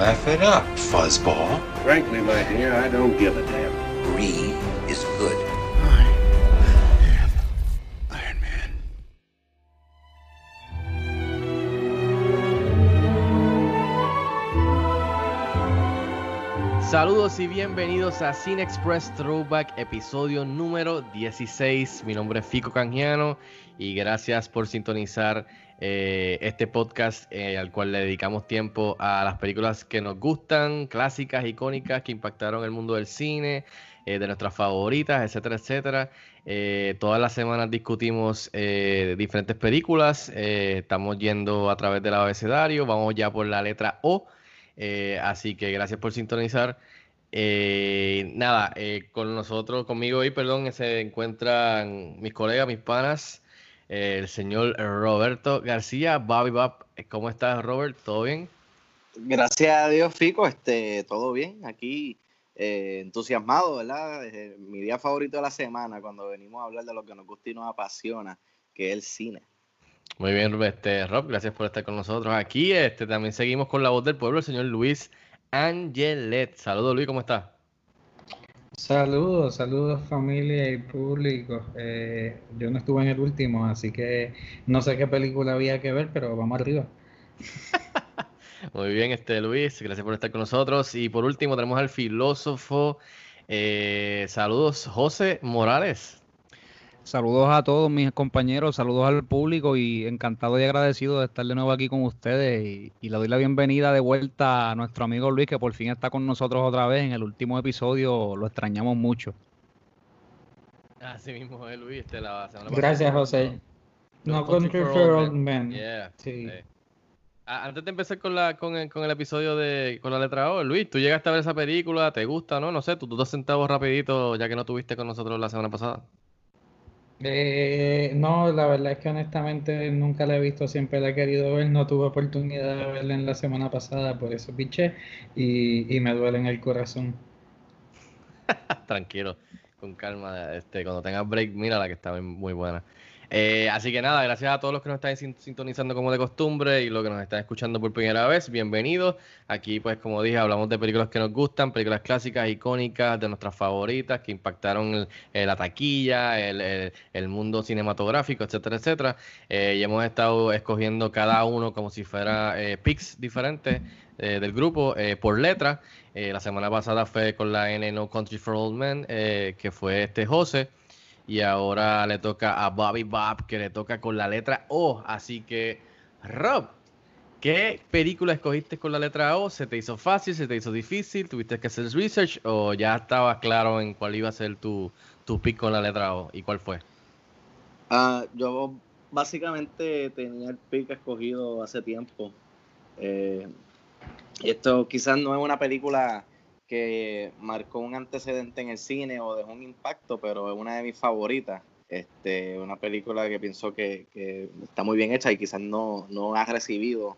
Laugh it up, fuzzball. Frankly, my dear, I don't give a damn. Greed is good. Saludos y bienvenidos a Cine Express Throwback, episodio número 16. Mi nombre es Fico Canjiano y gracias por sintonizar eh, este podcast eh, al cual le dedicamos tiempo a las películas que nos gustan, clásicas, icónicas, que impactaron el mundo del cine, eh, de nuestras favoritas, etcétera, etcétera. Todas las semanas discutimos diferentes películas, estamos yendo a través del abecedario, vamos ya por la letra O. Así que gracias por sintonizar. Eh, nada, eh, con nosotros, conmigo hoy, perdón, se encuentran mis colegas, mis panas, eh, el señor Roberto García, Bobby Bob. ¿Cómo estás, Robert? ¿Todo bien? Gracias a Dios, Fico, este, todo bien. Aquí entusiasmado, ¿verdad? Mi día favorito de la semana, cuando venimos a hablar de lo que nos gusta y nos apasiona, que es el cine. Muy bien, este, Rob, gracias por estar con nosotros aquí. Este, también seguimos con la voz del pueblo, el señor Luis Angelet. Saludos, Luis, ¿cómo estás? Saludos, saludos familia y público. Eh, yo no estuve en el último, así que no sé qué película había que ver, pero vamos arriba. Muy bien, este Luis, gracias por estar con nosotros. Y por último tenemos al filósofo. eh, saludos, José Morales. Saludos a todos mis compañeros, saludos al público y encantado y agradecido de estar de nuevo aquí con ustedes y, y le doy la bienvenida de vuelta a nuestro amigo Luis que por fin está con nosotros otra vez en el último episodio, lo extrañamos mucho. Así mismo es Luis, este, la semana Gracias. José. No Country Country for Old Men. Yeah, Sí. sí. Antes de empezar con la con el, con el episodio de con la letra O, Luis, tú llegaste a ver esa película, ¿te gusta, no? No sé, tú, tú dos centavos rapidito, ya que no tuviste con nosotros la semana pasada. Eh, no, la verdad es que honestamente nunca la he visto, siempre la he querido ver, no tuve oportunidad de verla en la semana pasada, por eso piché y, y me duele en el corazón. Tranquilo, con calma. Este, cuando tengas break, mira la que está muy, buena. Eh, así que nada, gracias a todos los que nos están sin- sintonizando como de costumbre y los que nos están escuchando por primera vez. Bienvenidos. Aquí, pues, como dije, hablamos de películas que nos gustan, películas clásicas, icónicas, de nuestras favoritas, que impactaron eh, la taquilla, el, mundo cinematográfico, etcétera, etcétera. Eh, y hemos estado escogiendo cada uno como si fuera eh, picks diferentes eh, del grupo eh, por letra. La semana pasada fue con la N No Country for Old Men, que fue este José. Y ahora le toca a Bobby Bob, que le toca con la letra O. Así que, Rob, ¿qué película escogiste con la letra O? ¿Se te hizo fácil? ¿Se te hizo difícil? ¿Tuviste que hacer research? ¿O ya estabas claro en cuál iba a ser tu, tu pick con la letra O? ¿Y cuál fue? Ah, yo básicamente tenía el pick escogido hace tiempo. Eh, esto quizás no es una película que marcó un antecedente en el cine o dejó un impacto, pero es una de mis favoritas. Este, una película que pienso que, que está muy bien hecha y quizás no, no ha recibido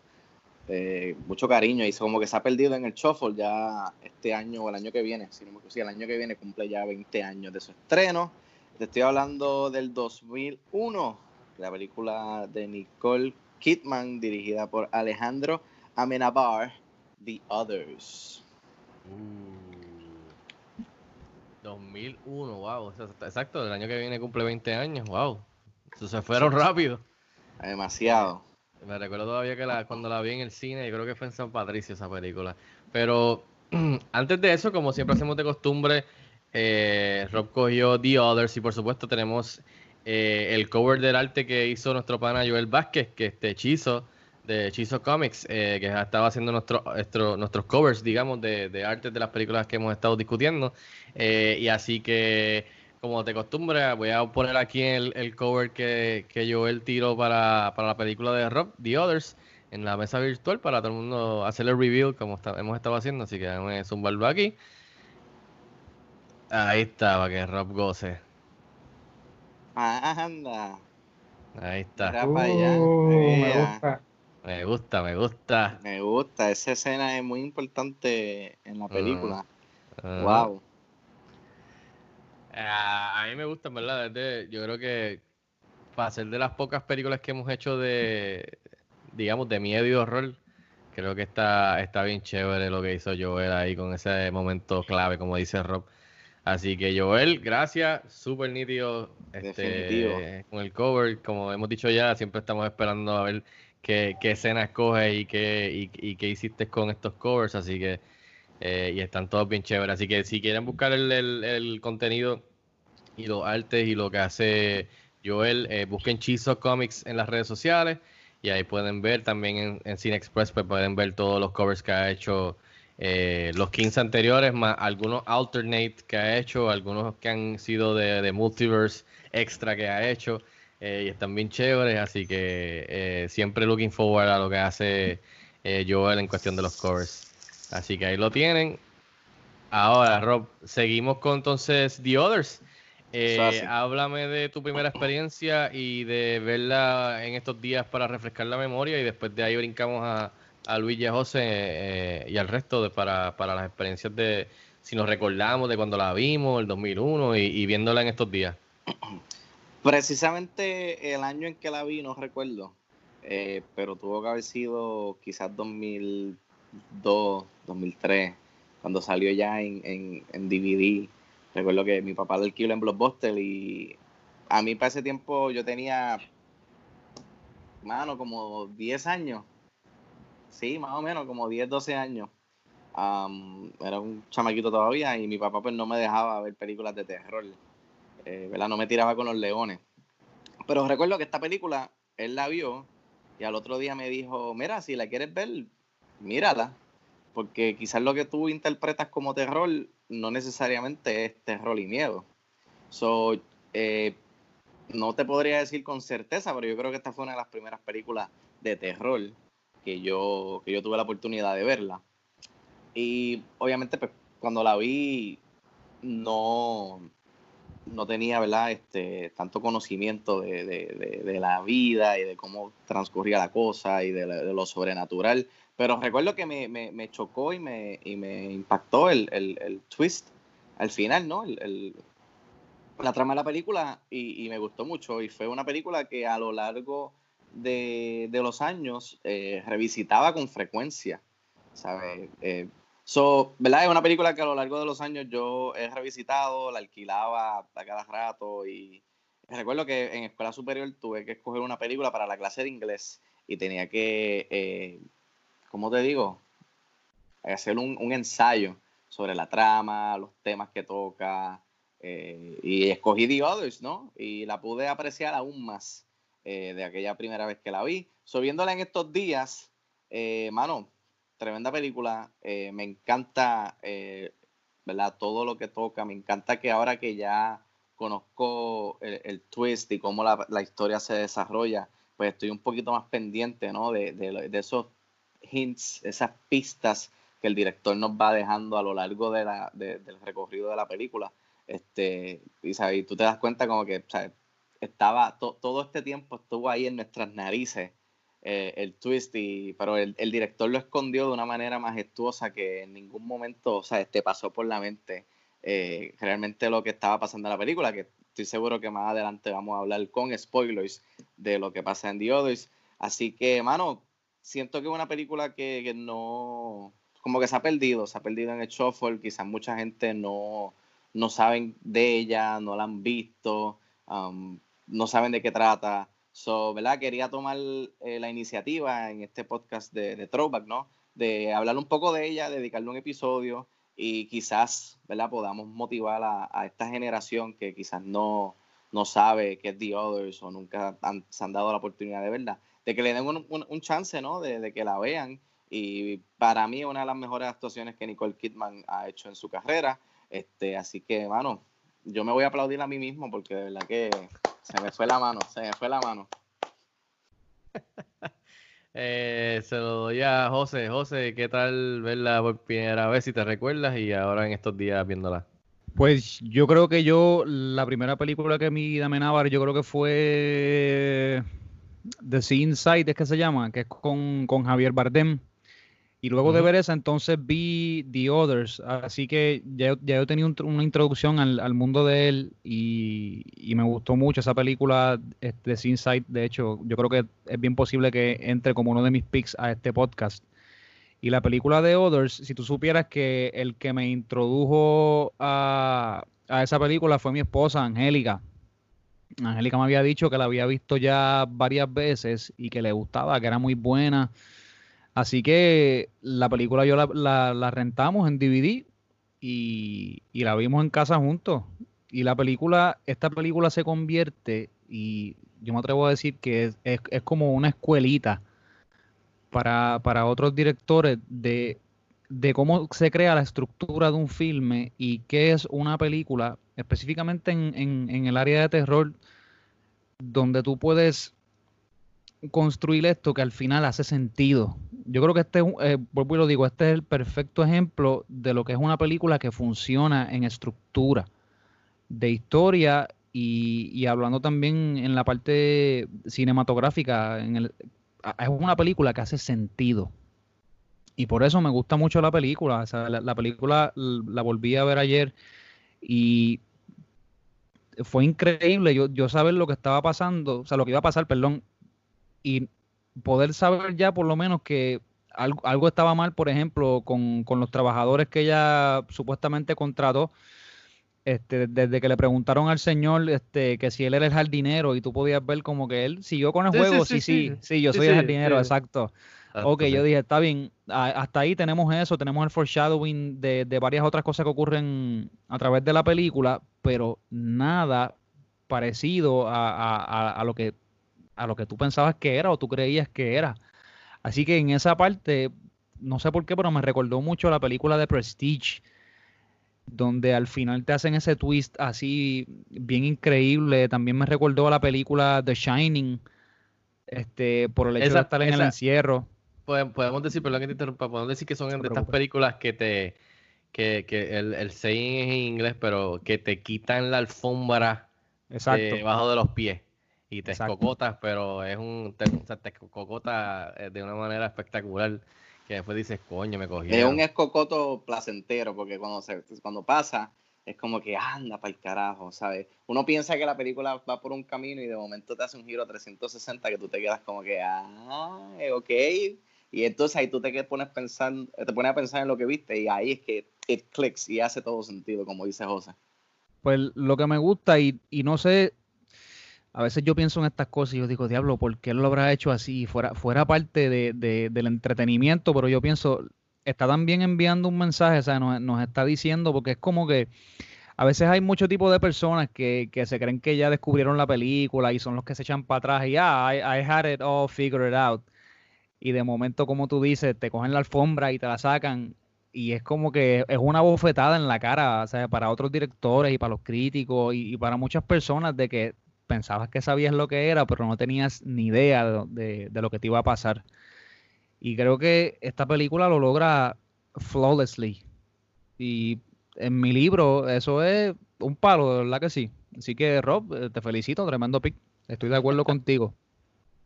eh, mucho cariño y como que se ha perdido en el shuffle ya este año o el año que viene. Si no me sí, el año que viene cumple ya 20 años de su estreno. Te estoy hablando del 2001, la película de Nicole Kidman dirigida por Alejandro Amenabar, The Others. 2001, wow. Exacto, el año que viene cumple 20 años, wow. Eso se fueron rápido. Demasiado. Me recuerdo todavía que la, cuando la vi en el cine, yo creo que fue en San Patricio esa película. Pero antes de eso, como siempre hacemos de costumbre, eh, Rob cogió The Others y por supuesto tenemos eh, el cover del arte que hizo nuestro pana Joel Vázquez, que este hechizo de Hechizo Comics, eh, que estaba haciendo nuestro, nuestro- nuestros covers, digamos, de, de arte de las películas que hemos estado discutiendo. Eh, y así que, como de costumbre, voy a poner aquí el, el cover que, que Joel tiró para, para la película de Rob, The Others. en la mesa virtual para todo el mundo hacer el review como está- hemos estado haciendo. Así que déjame zumbarlo aquí. Ahí está, para que Rob goce. Anda. Ahí está. Mira para allá. Uh, me gusta. Me gusta, me gusta. Me gusta, esa escena es muy importante en la película. Ajá. Wow. Ah, a mí me gusta, en ¿verdad? Es de- yo creo que para ser de las pocas películas que hemos hecho de, digamos, de miedo y horror, creo que está, está bien chévere lo que hizo Joel ahí con ese momento clave, como dice Rob. Así que Joel, gracias, súper nítido este, Definitivo. con el cover. Como hemos dicho ya, siempre estamos esperando a ver qué, qué escena escoges y qué, y, y qué hiciste con estos covers. Así que eh, y están todos bien chéveres. Así que si quieren buscar el, el- contenido y los artes y lo que hace Joel, eh, busquen Chizo Comics en las redes sociales y ahí pueden ver también en, en Cine Express, pues pueden ver todos los covers que ha hecho eh, los 15 anteriores, más algunos alternate que ha hecho, algunos que han sido de, de multiverse extra que ha hecho eh, y están bien chéveres, así que eh, siempre looking forward a lo que hace eh, Joel en cuestión de los covers. Así que ahí lo tienen. Ahora, Rob, seguimos con entonces The Others. Háblame de tu primera experiencia y de verla en estos días para refrescar la memoria y después de ahí brincamos a, a Luis y a José eh, y al resto de, para, para las experiencias de si nos recordamos de cuando la vimos, el 2001 y, y viéndola en estos días. Precisamente el año en que la vi, no recuerdo, eh, pero tuvo que haber sido quizás 2002, 2003, cuando salió ya en, en, en DVD. Recuerdo que mi papá lo alquiló en Blockbuster y a mí para ese tiempo yo tenía, mano, como 10 años. Sí, más o menos, como 10, 12 años. Am, era un chamaquito todavía y mi papá pues no me dejaba ver películas de terror. Eh. No me tiraba con los leones. Pero recuerdo que esta película, él la vio y al otro día me dijo, mira, si la quieres ver, mírala. Porque quizás lo que tú interpretas como terror no necesariamente es terror y miedo. So, eh, no te podría decir con certeza, pero yo creo que esta fue una de las primeras películas de terror que yo, que yo tuve la oportunidad de verla. Y obviamente, pues, cuando la vi, no, no tenía, ¿verdad? Este, tanto conocimiento de, de- de- la vida y de cómo transcurría la cosa y de, lo sobrenatural. Pero recuerdo que me, me- me chocó y me, y me impactó el, el- el twist al final, ¿no? El- la trama de la película y, y me gustó mucho. Y fue una película que a lo largo de, de los años eh, revisitaba con frecuencia, ¿sabes? Eh, so, ¿verdad? Es una película que a lo largo de los años yo he revisitado, la alquilaba a cada rato y recuerdo que en escuela superior tuve que escoger una película para la clase de inglés y tenía que, eh, ¿cómo te digo? Hacer un, un ensayo sobre la trama, los temas que toca, eh, y escogí The Others, ¿no? Y la pude apreciar aún más eh, de aquella primera vez que la vi. So, viéndola en estos días, eh, mano, tremenda película. eh, me encanta, eh, ¿verdad? Todo lo que toca. Me encanta que ahora que ya conozco el, twist y cómo la, la historia se desarrolla, pues estoy un poquito más pendiente, ¿no? De, de- esos hints, esas pistas que el director nos va dejando a lo largo de la, de- del recorrido de la película. Este, y, ¿sabes? tú te das cuenta como que estaba to- todo este tiempo estuvo ahí en nuestras narices eh, el twist, y, pero el, el director lo escondió de una manera majestuosa que en ningún momento o sea, te pasó por la mente eh, realmente lo que estaba pasando en la película, que estoy seguro que más adelante vamos a hablar con spoilers de lo que pasa en The. Así que, mano, siento que es una película que, que no, como que se ha perdido, se ha perdido en el shuffle, quizás mucha gente no, no saben de ella, no la han visto, um, no saben de qué trata. So, ¿verdad? Quería tomar eh, la iniciativa en este podcast de, de Throwback, ¿no? De hablar un poco de ella, dedicarle un episodio y quizás, ¿verdad? Podamos motivar a, esta generación que quizás no, no sabe qué es The Others o nunca se han dado la oportunidad de verla, de que le den un, un- chance, ¿no? De, de que la vean. Y para mí, una de las mejores actuaciones que Nicole Kidman ha hecho en su carrera. Este, así que, mano, yo me voy a aplaudir a mí mismo porque de verdad que se me fue la mano, se me fue la mano. Eh, se lo doy a José. José, ¿qué tal verla por primera vez si te recuerdas y ahora en estos días viéndola? Pues yo creo que yo, la primera película que mi dame Navar, yo creo que fue The Sea Inside, es que se llama, que es con, con Javier Bardem. Y luego de ver esa, entonces vi The Others. Así que ya, ya yo tenía una introducción al, al, mundo de él y, y, me gustó mucho esa película de Sea Inside. De hecho, yo creo que es bien posible que entre como uno de mis picks a este podcast. Y la película de Others, si tú supieras que el que me introdujo a, a esa película fue mi esposa, Angélica. Angélica me había dicho que la había visto ya varias veces y que le gustaba, que era muy buena. Así que la película yo la, la, rentamos en DVD y, y, la vimos en casa juntos. Y la película, esta película se convierte, y yo me atrevo a decir que es, es, como una escuelita para, para otros directores de, de, cómo se crea la estructura de un filme y qué es una película, específicamente en, en, en el área de terror, donde tú puedes construir esto que al final hace sentido. Yo creo que este, eh, y lo digo, este es el perfecto ejemplo de lo que es una película que funciona en estructura de historia y, y hablando también en la parte cinematográfica, es una película que hace sentido. Y por eso me gusta mucho la película. O sea, la, la película la volví a ver ayer y fue increíble yo, yo saber lo que estaba pasando, o sea, lo que iba a pasar, perdón, y poder saber ya por lo menos que algo, algo estaba mal, por ejemplo, con, con, los trabajadores que ella supuestamente contrató, este, desde que le preguntaron al señor este, que si él era el jardinero y tú podías ver como que él siguió con el Sí, juego, sí, sí, sí, sí, sí. sí, yo Sí, soy sí, el jardinero, sí. exacto. Exacto, Ok, sí. yo dije, está bien, a- hasta ahí tenemos eso, tenemos el foreshadowing de, de varias otras cosas que ocurren a través de la película, pero nada parecido a, a- a- a lo que a lo que tú pensabas que era o tú creías que era. Así que en esa parte, no sé por qué, pero me recordó mucho la película de Prestige, donde al final te hacen ese twist así bien increíble. También me recordó a la película The Shining, este, por el hecho Esa- de estar en el encierro. Podem- Podemos decir, perdón que te interrumpa, podemos decir que son de estas películas que te, que, que el, el saying es en inglés, pero que te quitan la alfombra debajo de los pies y te Exacto. escocotas, pero es un, te, o sea, te escocota eh, de una manera espectacular que después dices, coño, me cogí. Es un escocoto placentero, porque cuando, se, cuando pasa, es como que anda para el carajo, ¿sabes? Uno piensa que la película va por un camino y de momento te hace un giro a 360 que tú te quedas como que, ah, eh, ok. Y entonces ahí tú te pones pensando, te pones a pensar en lo que viste y ahí es que it clicks y hace todo sentido, como dice José. Pues lo que me gusta y, y no sé, a veces yo pienso en estas cosas y yo digo, diablo, ¿por qué lo habrá hecho así? Fuera, fuera parte de, de- del entretenimiento, pero yo pienso, está también enviando un mensaje, o sea, nos, nos está diciendo, porque es como que a veces hay mucho tipo de personas que, que se creen que ya descubrieron la película y son los que se echan para atrás y ah, I, had it all figured out. Y de momento, como tú dices, te cogen la alfombra y te la sacan y es como que es una bofetada en la cara, o sea, para otros directores y para los críticos y para muchas personas de que pensabas que sabías lo que era, pero no tenías ni idea de, de- lo que te iba a pasar. Y creo que esta película lo logra flawlessly. Y en mi libro eso es un palo, de verdad que sí. Así que Rob, eh, te felicito, tremendo pick. Estoy de acuerdo contigo.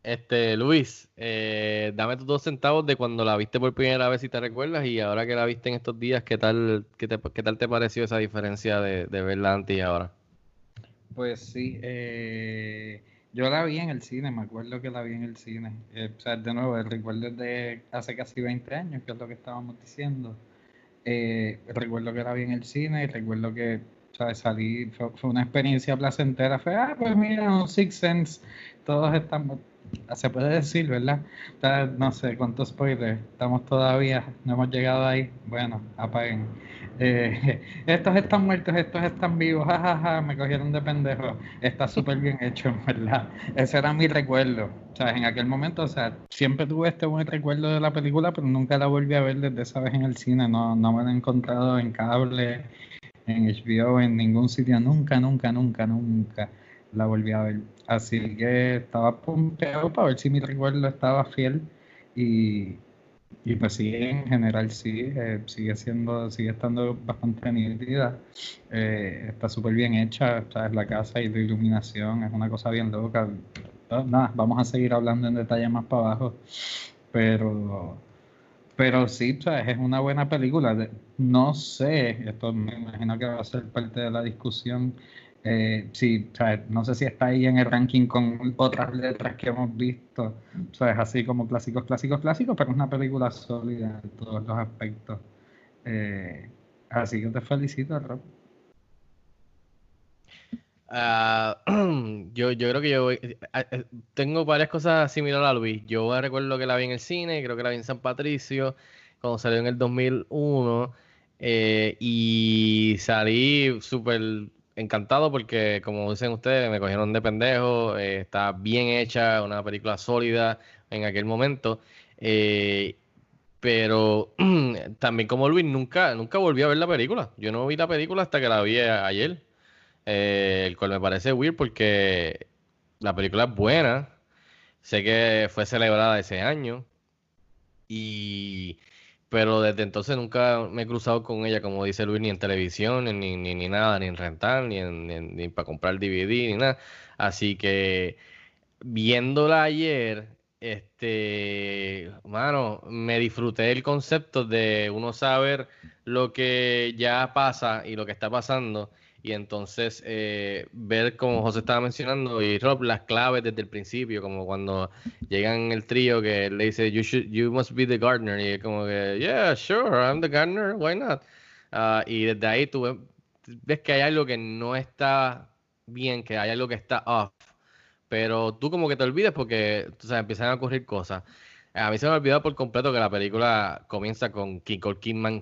Este, Luis, eh, dame tus dos centavos de cuando la viste por primera vez si te recuerdas y ahora que la viste en estos días, ¿qué tal, qué te- qué tal te pareció esa diferencia de, de verla antes y ahora? Pues sí, eh, yo la vi en el cine, me acuerdo que la vi en el cine. Eh, o sea, de nuevo, el recuerdo de hace casi 20 años, que es lo que estábamos diciendo. Eh, recuerdo que la vi en el cine y recuerdo que sea, salí, fue, fue una experiencia placentera. Fue, ah, pues mira, un Six Sense, todos estamos, se puede decir, ¿verdad? No sé cuántos spoilers, estamos todavía, no hemos llegado ahí. Bueno, apaguen. Eh, estos están muertos, estos están vivos, jajaja, me cogieron de pendejo. Está súper bien hecho, verdad. Ese era mi recuerdo. O sea, en aquel momento, o sea, siempre tuve este buen recuerdo de la película, pero nunca la volví a ver desde esa vez en el cine. No, no me la he encontrado en cable, en HBO, en ningún sitio. Nunca, nunca, nunca, nunca la volví a ver. Así que estaba pompeado para ver si mi recuerdo estaba fiel. Y, y pues sí, en general sí, eh, sigue siendo, sigue estando bastante nítida. Eh, está súper bien hecha, ¿sabes? La casa y la iluminación es una cosa bien loca. Ah, Nada, vamos a seguir hablando en detalle más para abajo. Pero, pero sí, ¿sabes? es una buena película. No sé, esto me imagino que va a ser parte de la discusión. Eh, sí, ¿sabes? no sé si está ahí en el ranking con otras letras que hemos visto, ¿sabes? así como clásicos, clásicos, clásicos, pero es una película sólida en todos los aspectos. Eh, así que te felicito, Rob. Ah, yo, yo creo que yo voy- ah, eh, tengo varias cosas similares a Luis. Yo recuerdo que la vi en el cine, creo que la vi en San Patricio, cuando salió en el 2001, eh, y salí súper encantado porque, como dicen ustedes, me cogieron de pendejo, eh, está bien hecha, una película sólida en aquel momento, eh, pero también como Luis, nunca, nunca volví a ver la película. Yo no vi la película hasta que la vi a- ayer eh, el cual me parece weird porque la película es buena, sé que fue celebrada ese año, y pero desde entonces nunca me he cruzado con ella, como dice Luis, ni en televisión, ni, ni, ni nada, ni en rentar, ni, en- ni para comprar DVD, ni nada. Así que viéndola ayer, este, mano, me disfruté el concepto de uno saber lo que ya pasa y lo que está pasando. Y entonces eh, ver, como José estaba mencionando, y Rob, las claves desde el principio, como cuando llegan el trío que le dice, you, must be the gardener, y es como que, yeah, sure, I'm the gardener, why not? Ah, y desde ahí tú ves, que hay algo que no está bien, que hay algo que está off, pero tú como que te olvidas porque tú sabes, empiezan a ocurrir cosas. A mí se me ha olvidado por completo que la película comienza con Nicole Kidman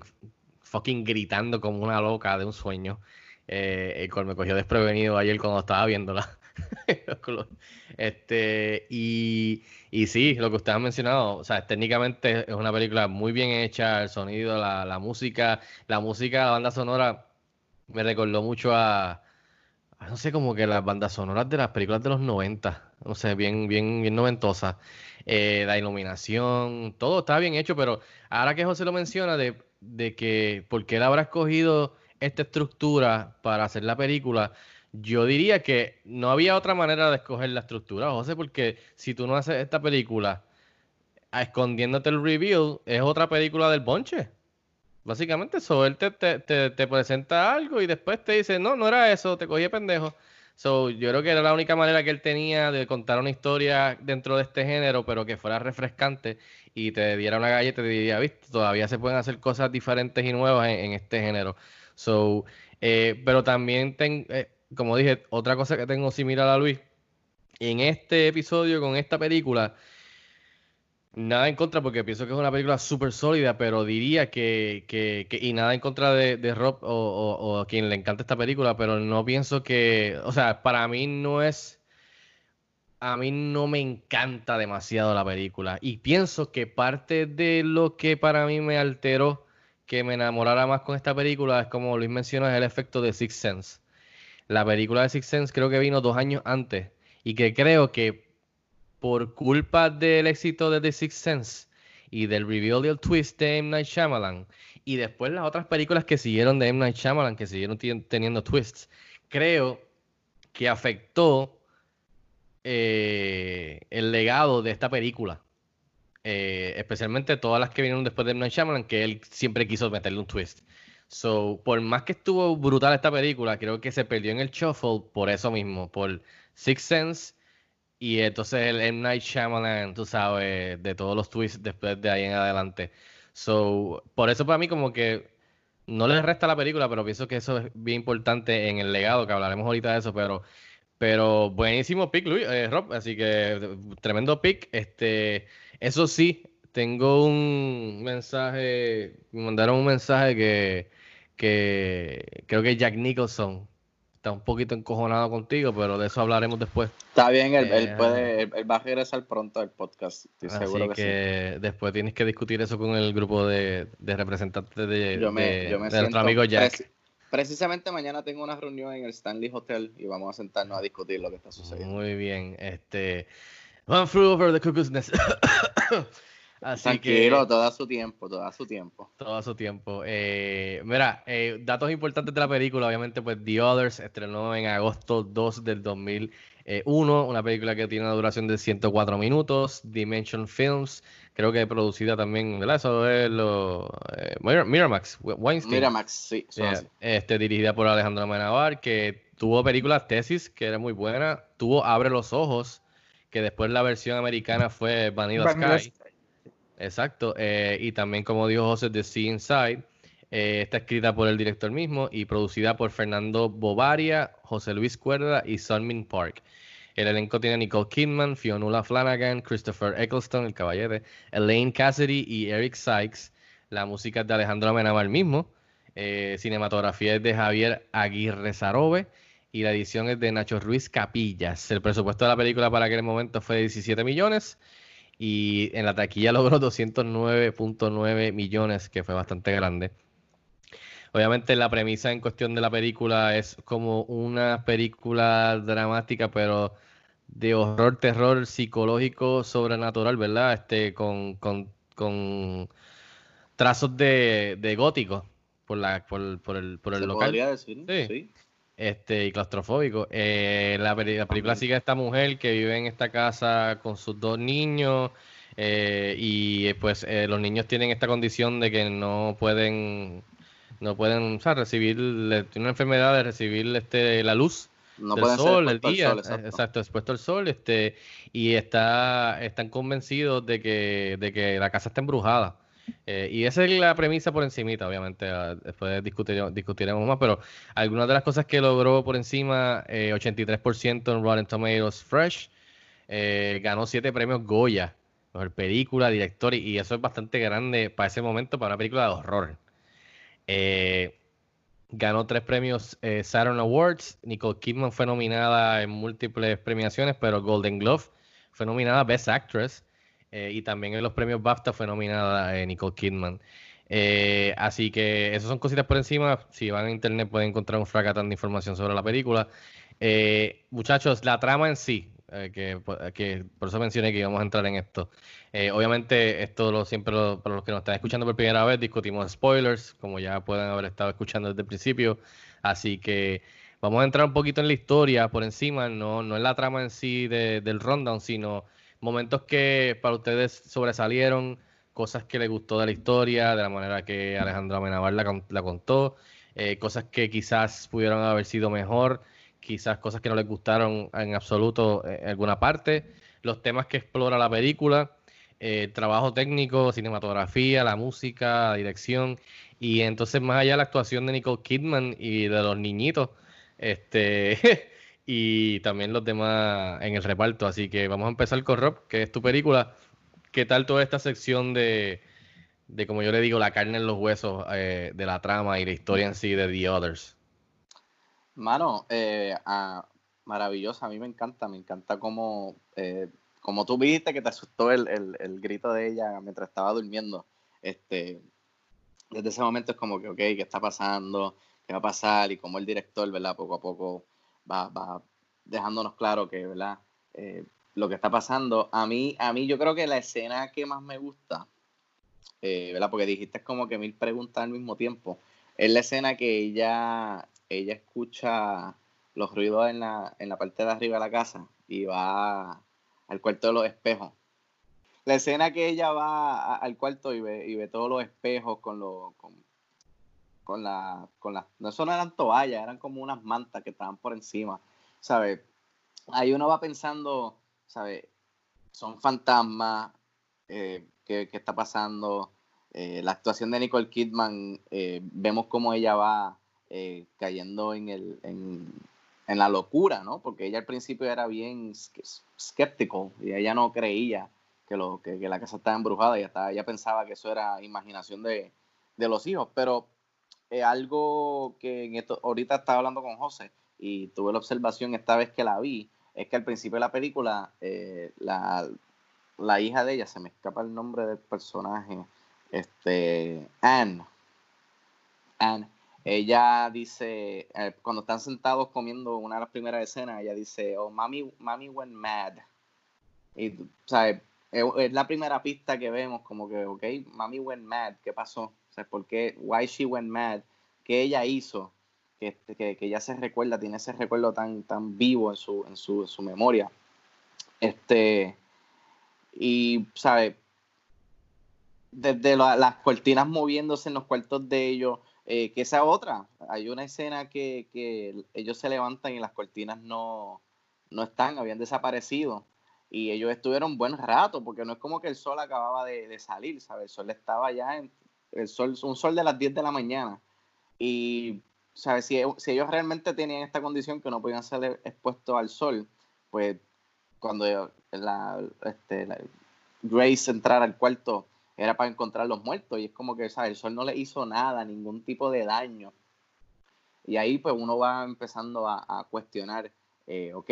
fucking gritando como una loca de un sueño, eh, me cogió desprevenido ayer cuando estaba viéndola. Este, y, y sí, lo que ustedes han mencionado, o sea, técnicamente es una película muy bien hecha, el sonido, la, la música, la música, la banda sonora me recordó mucho a, a, no sé, como que las bandas sonoras de las películas de los 90, no sé, bien, bien, bien noventosas. Eh, la iluminación, todo está bien hecho, pero ahora que José lo menciona de, de que por qué él habrá escogido esta estructura para hacer la película, yo diría que no había otra manera de escoger la estructura, José, porque si tú no haces esta película escondiéndote el reveal, es otra película del bonche. Básicamente, eso, él te, te, te, presenta algo y después te dice, no, no era eso, te cogí de pendejo. So, yo creo que era la única manera que él tenía de contar una historia dentro de este género, pero que fuera refrescante y te diera una galleta y te diría, viste, todavía se pueden hacer cosas diferentes y nuevas en este género. So, eh, pero también, ten, eh, como dije, otra cosa que tengo similar a Luis, en este episodio con esta película, Nada en contra porque pienso que es una película súper sólida, pero diría que, que, que- y nada en contra de, Rob o, o- o a quien le encanta esta película, pero no pienso que, o sea, para mí no es, a mí no me encanta demasiado la película. Y pienso que parte de lo que para mí me alteró que me enamorara más con esta película es como Luis mencionó, es el efecto de Sixth Sense. La película de Sixth Sense creo que vino dos años antes y que creo que por culpa del éxito de The Sixth Sense y del reveal del twist de M. Night Shyamalan y después las otras películas que siguieron de M. Night Shyamalan que siguieron teniendo twists, creo que afectó eh, el legado de esta película. Eh, especialmente todas las que vinieron después de M. Night Shyamalan, que él siempre quiso meterle un twist. So, por más que estuvo brutal esta película, creo que se perdió en el shuffle por eso mismo, por Sixth Sense y entonces el M. Night Shyamalan, tú sabes, de todos los twists después de ahí en adelante. So, por eso para mí como que no le resta la película, pero pienso que eso es bien importante en el legado, que hablaremos ahorita de eso, pero, pero buenísimo pick, Luis, eh, Rob, así que tremendo pick. Este, eso sí, tengo un mensaje, me mandaron un mensaje que, que creo que Jack Nicholson está un poquito encojonado contigo, pero de eso hablaremos después. Está bien, él, él Eh, puede, él, él va a regresar pronto al podcast, estoy Así seguro que, que, después tienes que discutir eso con el grupo de, de representantes de, sí. Yo me, de- yo me de nuestro amigo Jack. Preci- precisamente mañana tengo una reunión en el Stanley Hotel y vamos a sentarnos a discutir lo que está sucediendo. Muy bien. Este. One flew over the cuckoo's nest. Así Tranquilo, que, todo a su tiempo, todo a su tiempo. todo a su tiempo. Eh, mira, eh, datos importantes de la película, obviamente, pues The Others estrenó en agosto 2 del 2001, una película que tiene una duración de 104 minutos. Dimension Films, creo que producida también, ¿verdad? Eso es lo... eh, Mir- Miramax, Weinstein. Miramax, sí, son así. este, dirigida por Alejandro Amenábar, que tuvo películas Tesis, que era muy buena. Tuvo Abre los Ojos, que después la versión americana fue Vanilla Vanilla Sky. Exacto. eh, y también, como dijo José, The Sea Inside. eh, está escrita por el director mismo y producida por Fernando Bovaria, José Luis Cuerda y Sunmin Park. El elenco tiene a Nicole Kidman, Fionnuala Flanagan, Christopher Eccleston, el caballete, Elaine Cassidy y Eric Sykes. La música es de Alejandro Amenábar mismo. Eh, cinematografía es de Javier Aguirre Sarobe y la edición es de Nacho Ruiz Capillas. El presupuesto de la película para aquel momento fue de 17 millones y en la taquilla logró 209.9 millones, que fue bastante grande. Obviamente la premisa en cuestión de la película es como una película dramática, pero de horror, terror psicológico, sobrenatural, ¿verdad? Este, con, con, con trazos de, de gótico por la, por, por el, por el Se local. podría decir, Sí. sí. Este, y claustrofóbico. Eh, la, la película sigue a esta mujer que vive en esta casa con sus dos niños. eh, y eh, pues eh, los niños tienen esta condición de que no pueden, no pueden, o sea, recibir, tienen una enfermedad de recibir este, la luz No del pueden ser sol, el al día, sol, eh, exacto. exacto, expuesto al sol, este, y está, están convencidos de que, de que la casa está embrujada. Eh, y esa es la premisa por encimita, obviamente, ah, después discutiremos, discutiremos más, pero algunas de las cosas que logró por encima, eh, 83% en Rotten Tomatoes Fresh, eh, ganó 7 premios Goya, mejor película, director, y, y eso es bastante grande para ese momento, para una película de horror. Eh, ganó tres premios eh, Saturn Awards. Nicole Kidman fue nominada en múltiples premiaciones, pero Golden Glove fue nominada Best Actress. eh, y también en los premios BAFTA fue nominada eh, Nicole Kidman. Así que esas son cositas por encima. Si van a internet pueden encontrar un fracatán de información sobre la película. Muchachos, la trama en sí, eh, que, que por eso mencioné que íbamos a entrar en esto. Eh, obviamente, esto lo, siempre lo- para los que nos están escuchando por primera vez, discutimos spoilers, como ya pueden haber estado escuchando desde el principio. Así que vamos a entrar un poquito en la historia por encima, no, no en la trama en sí de- del rundown, sino momentos que para ustedes sobresalieron, cosas que les gustó de la historia, de la manera que Alejandro Amenábar la, la contó, eh, cosas que quizás pudieron haber sido mejor, quizás cosas que no les gustaron en absoluto en alguna parte, los temas que explora la película, eh, trabajo técnico, cinematografía, la música, la dirección, y entonces más allá de la actuación de Nicole Kidman y de los niñitos, este, y también los demás en el reparto. Así que vamos a empezar con Rob, que es tu película. ¿Qué tal toda esta sección de, de como yo le digo, la carne en los huesos eh, de la trama y la historia en sí de The Others? Mano, eh, ah, maravillosa, a mí me encanta, me encanta eh, como tú viste que te asustó el, el- el grito de ella mientras estaba durmiendo. Este, desde ese momento es como que, ok, ¿qué está pasando? ¿Qué va a pasar? Y como el director, ¿verdad? Poco a poco va, va dejándonos claro que, ¿verdad? Eh, lo que está pasando. A mí, a mí yo creo que la escena que más me gusta, eh, ¿verdad? Porque dijiste como que mil preguntas al mismo tiempo. Es la escena que ella, ella escucha los ruidos en la, en la parte de arriba de la casa y va al cuarto de los espejos. La escena que ella va al cuarto y ve, y ve todos los espejos con los con, con la con las no eso no eran toallas, eran como unas mantas que estaban por encima, ¿sabes? Ahí uno va pensando, ¿sabes? Son fantasmas, eh, ¿qué, qué está pasando? Eh, la actuación de Nicole Kidman, eh, vemos cómo ella va eh, cayendo en, el, en, en la locura, ¿no? Porque ella al principio era bien skeptical y ella no creía que, lo, que, la casa estaba embrujada, ella, estaba, ella pensaba que eso era imaginación de, de los hijos, pero eh, algo que en esto, ahorita estaba hablando con José y tuve la observación esta vez que la vi, es que al principio de la película, eh, la, la hija de ella, se me escapa el nombre del personaje, este, Anne, Anne, ella dice, eh, cuando están sentados comiendo una de las primeras escenas, ella dice, oh, mami, mami went mad. Y, ¿sabes? es, la primera pista que vemos, como que, ok, mami went mad, ¿qué pasó? Sea, ¿por qué? Why she went mad? ¿Qué ella hizo? Que, este, que, que ella se recuerda, tiene ese recuerdo tan, tan vivo en su, en su, en su memoria. Este, y, ¿sabes? Desde la- las cortinas moviéndose en los cuartos de ellos, eh, que esa otra, hay una escena que, que ellos se levantan y las cortinas no, no están, habían desaparecido. Y ellos estuvieron buen rato, porque no es como que el sol acababa de, de salir, ¿sabes? El sol estaba ya en, el sol, un sol de las 10 de la mañana. Y, ¿sabes? Si, si ellos realmente tenían esta condición que no podían ser expuestos al sol, pues cuando la, este, Grace entrara al cuarto era para encontrar los muertos y es como que ¿sabes? el sol no le hizo nada, ningún tipo de daño. Y ahí pues uno va empezando a, cuestionar, eh, ok,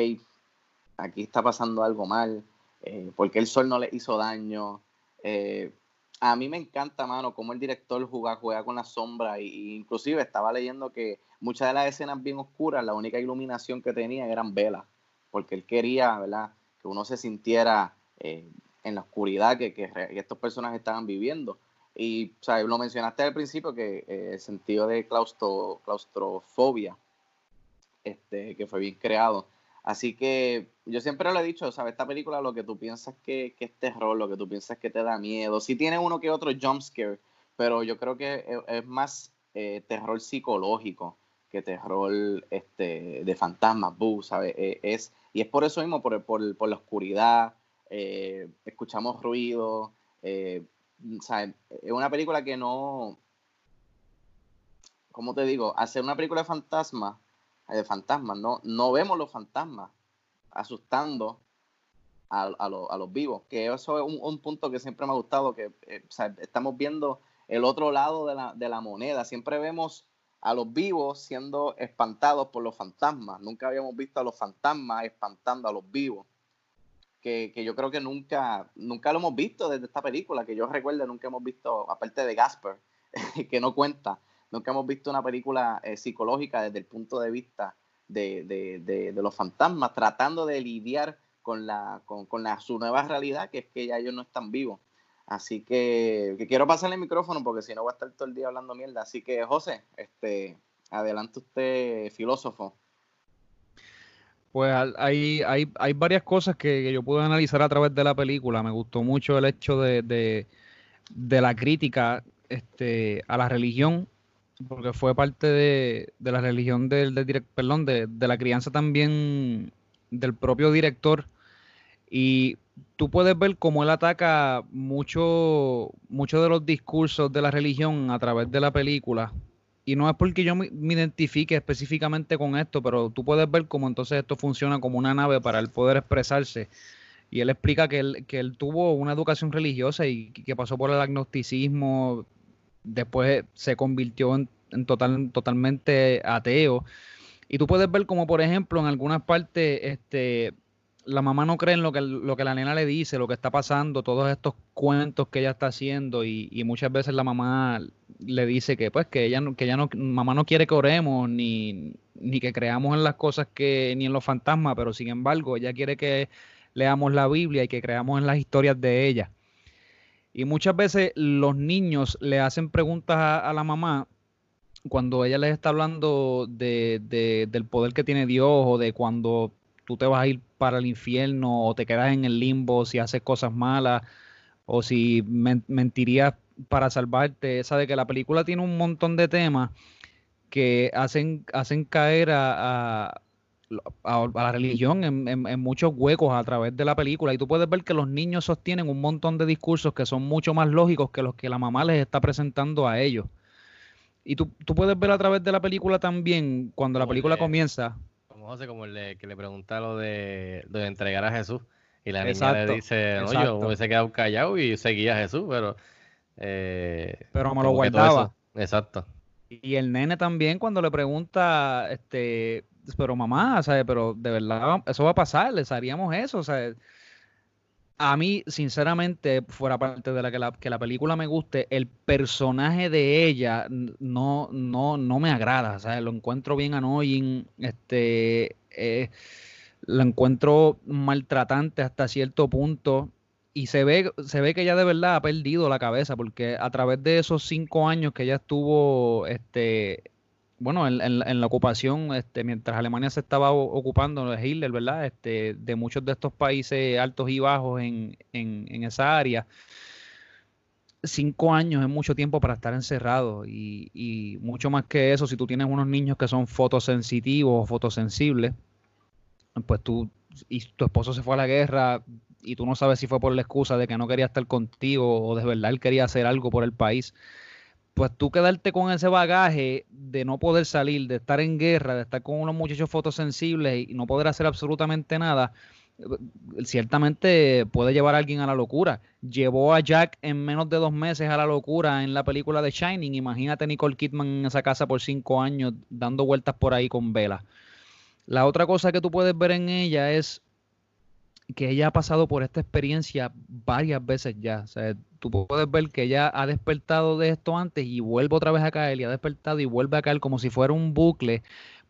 aquí está pasando algo mal, eh, porque el sol no le hizo daño. Eh, a mí me encanta, mano, cómo el director juega, juega con la sombra y, inclusive estaba leyendo que muchas de las escenas bien oscuras, la única iluminación que tenían eran velas, porque él quería, ¿verdad? Que uno se sintiera en la oscuridad que, que que estos personajes estaban viviendo. Y, o sea, lo mencionaste al principio, que eh, el sentido de claustro, claustrofobia, este, que fue bien creado. Así que yo siempre lo he dicho, ¿sabes? Esta película lo que tú piensas que, que es terror, lo que tú piensas que te da miedo. Sí tiene uno que otro jump scare, pero yo creo que es, es más eh, terror psicológico que terror este, de fantasmas, ¿sabes? Eh, es, y es por eso mismo, por, por, por la oscuridad, eh, escuchamos ruido, eh. Es una película que no, ¿cómo te digo? Hacer una película de fantasmas, de fantasmas, no, no vemos los fantasmas asustando a, a, lo- a los vivos, que eso es un, un punto que siempre me ha gustado, que eh, estamos viendo el otro lado de la, de la moneda, siempre vemos a los vivos siendo espantados por los fantasmas, nunca habíamos visto a los fantasmas espantando a los vivos. Que, yo creo que nunca, nunca lo hemos visto desde esta película, que yo recuerdo, nunca hemos visto, aparte de Gasper, que no cuenta, nunca hemos visto una película eh, psicológica desde el punto de vista de, de- de- de los fantasmas, tratando de lidiar con, la, con, con la, su nueva realidad, que es que ya ellos no están vivos. Así que, que quiero pasarle el micrófono porque si no voy a estar todo el día hablando mierda. Así que, José, este, adelante usted, filósofo. Pues hay, hay, hay varias cosas que, yo pude analizar a través de la película. Me gustó mucho el hecho de, de, la crítica este, a la religión, porque fue parte de, de la religión del, del direc- perdón, de, de la crianza también del propio director. Y tú puedes ver cómo él ataca mucho, mucho de los discursos de la religión a través de la película. Y no es porque yo me, identifique específicamente con esto, pero tú puedes ver cómo entonces esto funciona como una nave para él poder expresarse. Y él explica que él, que él tuvo una educación religiosa y que pasó por el agnosticismo, después se convirtió en, en total, totalmente ateo. Y tú puedes ver como, por ejemplo, en algunas partes, este, la mamá no cree en lo que, lo que la nena le dice, lo que está pasando, todos estos cuentos que ella está haciendo y, muchas veces la mamá le dice que pues que ella no, que ella no, mamá no quiere que oremos ni, ni que creamos en las cosas que, ni en los fantasmas, pero sin embargo ella quiere que leamos la Biblia y que creamos en las historias de ella. Y muchas veces los niños le hacen preguntas a, la mamá cuando ella les está hablando de- del poder que tiene Dios o de cuando tú te vas a ir para el infierno o te quedas en el limbo si haces cosas malas o si men- mentirías para salvarte. Sabe que la película tiene un montón de temas que hacen, hacen caer a, a- a- a la religión en, en- en muchos huecos a través de la película. Y tú puedes ver que los niños sostienen un montón de discursos que son mucho más lógicos que los que la mamá les está presentando a ellos. Y tú, tú puedes ver a través de la película también, cuando la película el- comienza, Como José, como el de- que le pregunta lo de, de entregar a Jesús. Y la niña Exacto, le dice, no, yo me hubiese quedado callado y seguía a Jesús, pero... eh, Pero me lo guardaba. Exacto. Y el nene también cuando le pregunta, este, pero mamá, ¿sabes? Pero de verdad eso va a pasar, les haríamos eso, o sea, a mí, sinceramente, fuera parte de la que la, que la película me guste, el personaje de ella no, no, no me agrada, sea, lo encuentro bien annoying, este, eh, lo encuentro maltratante hasta cierto punto. y se ve, se ve que ella de verdad ha perdido la cabeza, porque a través de esos cinco años que ella estuvo, este, bueno, en, en, la ocupación, este, mientras Alemania se estaba ocupando de Hitler, ¿verdad? Este, de muchos de estos países altos y bajos en, en, en esa área, cinco años es mucho tiempo para estar encerrado y, y, mucho más que eso, si tú tienes unos niños que son fotosensitivos o fotosensibles, pues tú y tu esposo se fue a la guerra y tú no sabes si fue por la excusa de que no quería estar contigo o de verdad él quería hacer algo por el país, pues tú quedarte con ese bagaje de no poder salir, de estar en guerra, de estar con unos muchachos fotosensibles y no poder hacer absolutamente nada, ciertamente puede llevar a alguien a la locura. Llevó a Jack en menos de dos meses a la locura en la película de Shining. Imagínate Nicole Kidman en esa casa por cinco años dando vueltas por ahí con vela. La otra cosa que tú puedes ver en ella es que ella ha pasado por esta experiencia varias veces ya. O sea, tú puedes ver que ella ha despertado de esto antes y vuelve otra vez a caer y ha despertado y vuelve a caer como si fuera un bucle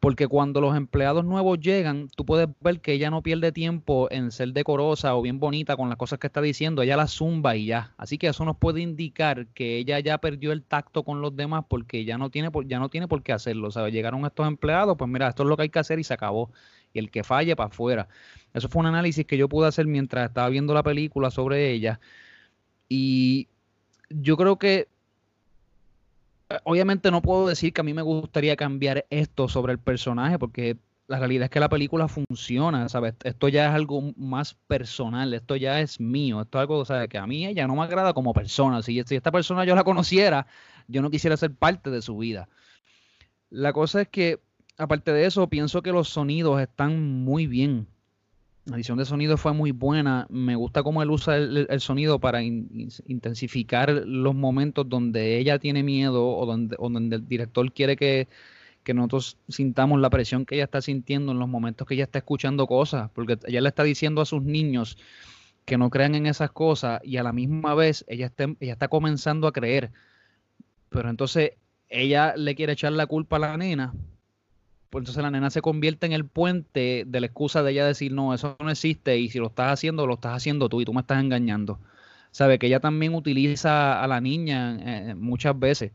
porque cuando los empleados nuevos llegan, tú puedes ver que ella no pierde tiempo en ser decorosa o bien bonita con las cosas que está diciendo, ella la zumba y ya. Así que eso nos puede indicar que ella ya perdió el tacto con los demás porque ya no tiene por, ya no tiene por qué hacerlo. O sea, llegaron estos empleados, pues mira, esto es lo que hay que hacer y se acabó. Y el que falle para afuera. Eso fue un análisis que yo pude hacer mientras estaba viendo la película sobre ella. Y yo creo que obviamente no puedo decir que a mí me gustaría cambiar esto sobre el personaje, porque la realidad es que la película funciona, ¿sabes? Esto ya es algo más personal, esto ya es mío, esto es algo. Que a mí ella no me agrada como persona. Si, si esta persona yo la conociera, yo no quisiera ser parte de su vida. La cosa es que, aparte de eso, pienso que los sonidos están muy bien. La edición de sonido fue muy buena. Me gusta cómo él usa el, sonido para intensificar los momentos donde ella tiene miedo o donde, donde el director quiere que, nosotros sintamos la presión que ella está sintiendo en los momentos que ella está escuchando cosas. Porque ella le está diciendo a sus niños que no crean en esas cosas y a la misma vez ella está, ella está comenzando a creer. Pero entonces ella le quiere echar la culpa a la nena entonces la nena se convierte en el puente de la excusa de ella decir, no, eso no existe y si lo estás haciendo, lo estás haciendo tú y tú me estás engañando. Sabe que ella también utiliza a la niña eh, muchas veces.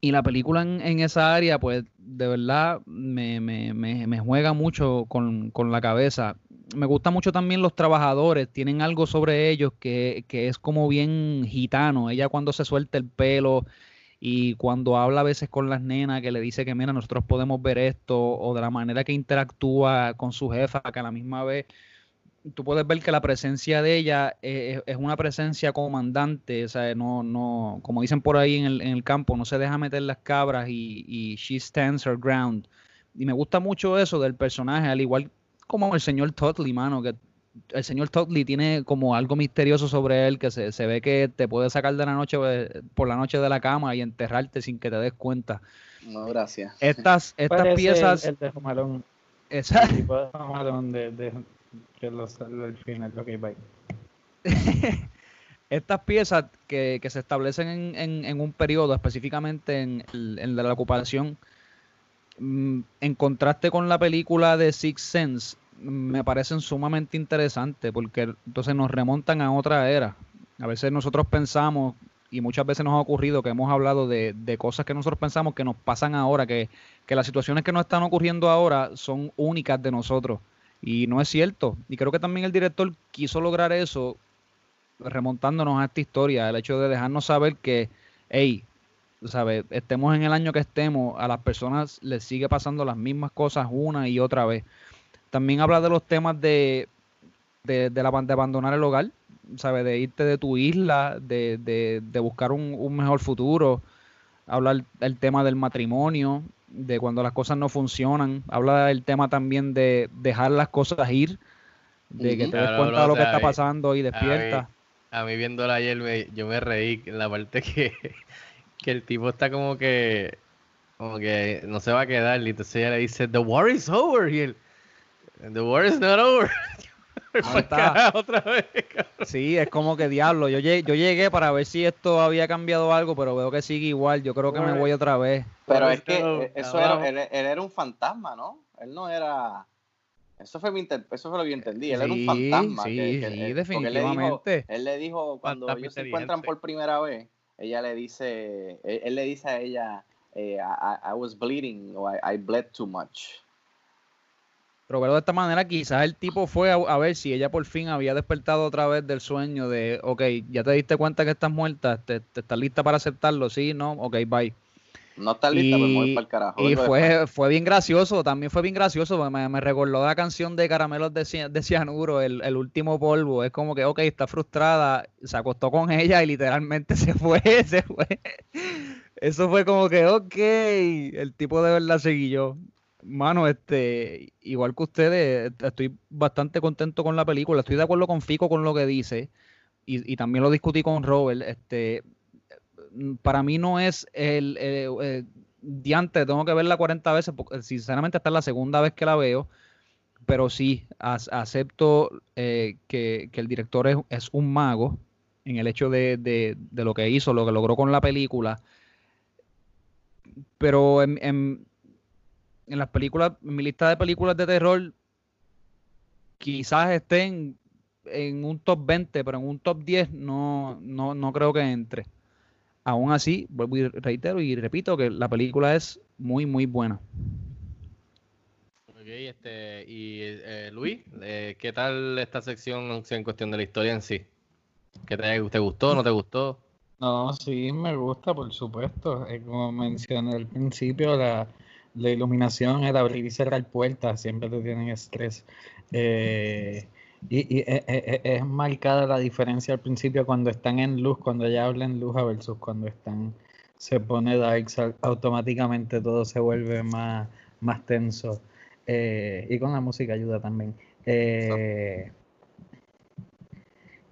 Y la película en, esa área, pues de verdad me, me, me, juega mucho con, con, la cabeza. Me gusta mucho también los trabajadores, tienen algo sobre ellos que, que es como bien gitano. Ella cuando se suelta el pelo, y cuando habla a veces con las nenas que le dice que mira, nosotros podemos ver esto, o de la manera que interactúa con su jefa, que a la misma vez tú puedes ver que la presencia de ella es, una presencia comandante, o sea, no, no, como dicen por ahí en el, en el campo, no se deja meter las cabras y, y she stands her ground. Y me gusta mucho eso del personaje, al igual como el señor Totley, mano, que el señor Totley tiene como algo misterioso sobre él que se, ve que te puede sacar de la noche eh, por la noche de la cama y enterrarte sin que te des cuenta. No, gracias. Estas, estas piezas. El, de Jomalón. El tipo de Jomalón de, de, que los, el final, que bye. Estas piezas que, que se establecen en, en, en, un periodo, específicamente en, en la ocupación, mm, en contraste con la película de Six Sense, me parecen sumamente interesantes porque entonces nos remontan a otra era. A veces nosotros pensamos, y muchas veces nos ha ocurrido que hemos hablado de, cosas que nosotros pensamos que nos pasan ahora, que, las situaciones que nos están ocurriendo ahora son únicas de nosotros. Y no es cierto. Y creo que también el director quiso lograr eso remontándonos a esta historia, el hecho de dejarnos saber que, hey, ¿sabes? estemos en el año que estemos, a las personas les sigue pasando las mismas cosas una y otra vez. También habla de los temas de, de, de, la, de abandonar el hogar, ¿sabes? De irte de tu isla, de, de buscar un, mejor futuro. Habla el, tema del matrimonio, de cuando las cosas no funcionan. Habla del tema también de dejar las cosas ir, de que te des cuenta de lo que está pasando y despierta. A mí, viéndola ayer, yo me reí en la parte que, que el tipo está como que como que no se va a quedar y entonces ella le dice the war is over y él The war is not over. Otra vez, sí, es como que diablo. Yo llegué, yo llegué para ver si esto había cambiado algo, pero veo que sigue igual. Yo creo que me voy otra vez. Pero es que eso era, él, era un fantasma, ¿no? Él no era. Eso fue, mi inter- eso fue lo que yo entendí. Él era un Sí, fantasma. sí, que- que- sí, porque definitivamente. Él le dijo, él le dijo cuando Fantasma ellos se encuentran por primera vez, ella le dice, él, él le dice a ella, eh, I, I- I was bleeding o I, I bled too much. Pero verlo de esta manera, quizás el tipo fue a, a ver si ella por fin había despertado otra vez del sueño de, ok, ya te diste cuenta que estás muerta, te, te estás lista para aceptarlo, sí, no, ok, bye. No está lista, pero me voy para el carajo. y fue, fue bien gracioso, también fue bien gracioso, porque me, me recordó la canción de Caramelos de, Ci- de Cianuro, el, el último polvo, es como que, ok, está frustrada, se acostó con ella y literalmente se fue, se fue. Eso fue como que, ok, el tipo de verdad seguí yo. Mano, este, igual que ustedes, estoy bastante contento con la película, estoy de acuerdo con Fico con lo que dice, y, también lo discutí con Robert, este, mm, para mí no es el, eh, eh, diante, tengo que verla 40 veces, porque sinceramente esta es la segunda vez que la veo, pero sí, acepto eh, que, el director es, es un mago en el hecho de lo que hizo, lo que logró con la película, pero en, en- en las películas, en mi lista de películas de terror, quizás estén en un top 20, pero en un top 10 no, no, no creo que entre. Aún así, vuelvo y reitero y repito que la película es muy, muy buena. Ok, este, y eh, Luis, eh, ¿qué tal esta sección en cuestión de la historia en sí? ¿Qué te, te gustó, no te gustó? No, sí, me gusta, por supuesto. Eh, como mencioné al principio, la, la iluminación, el abrir y cerrar puertas, siempre te tienen estrés. Eh, y y e- e- e- es, marcada la diferencia al principio cuando están en luz, cuando ella habla en luz versus cuando están, se pone dark, automáticamente todo se vuelve más, más tenso. Eh, y con la música ayuda también. Eh,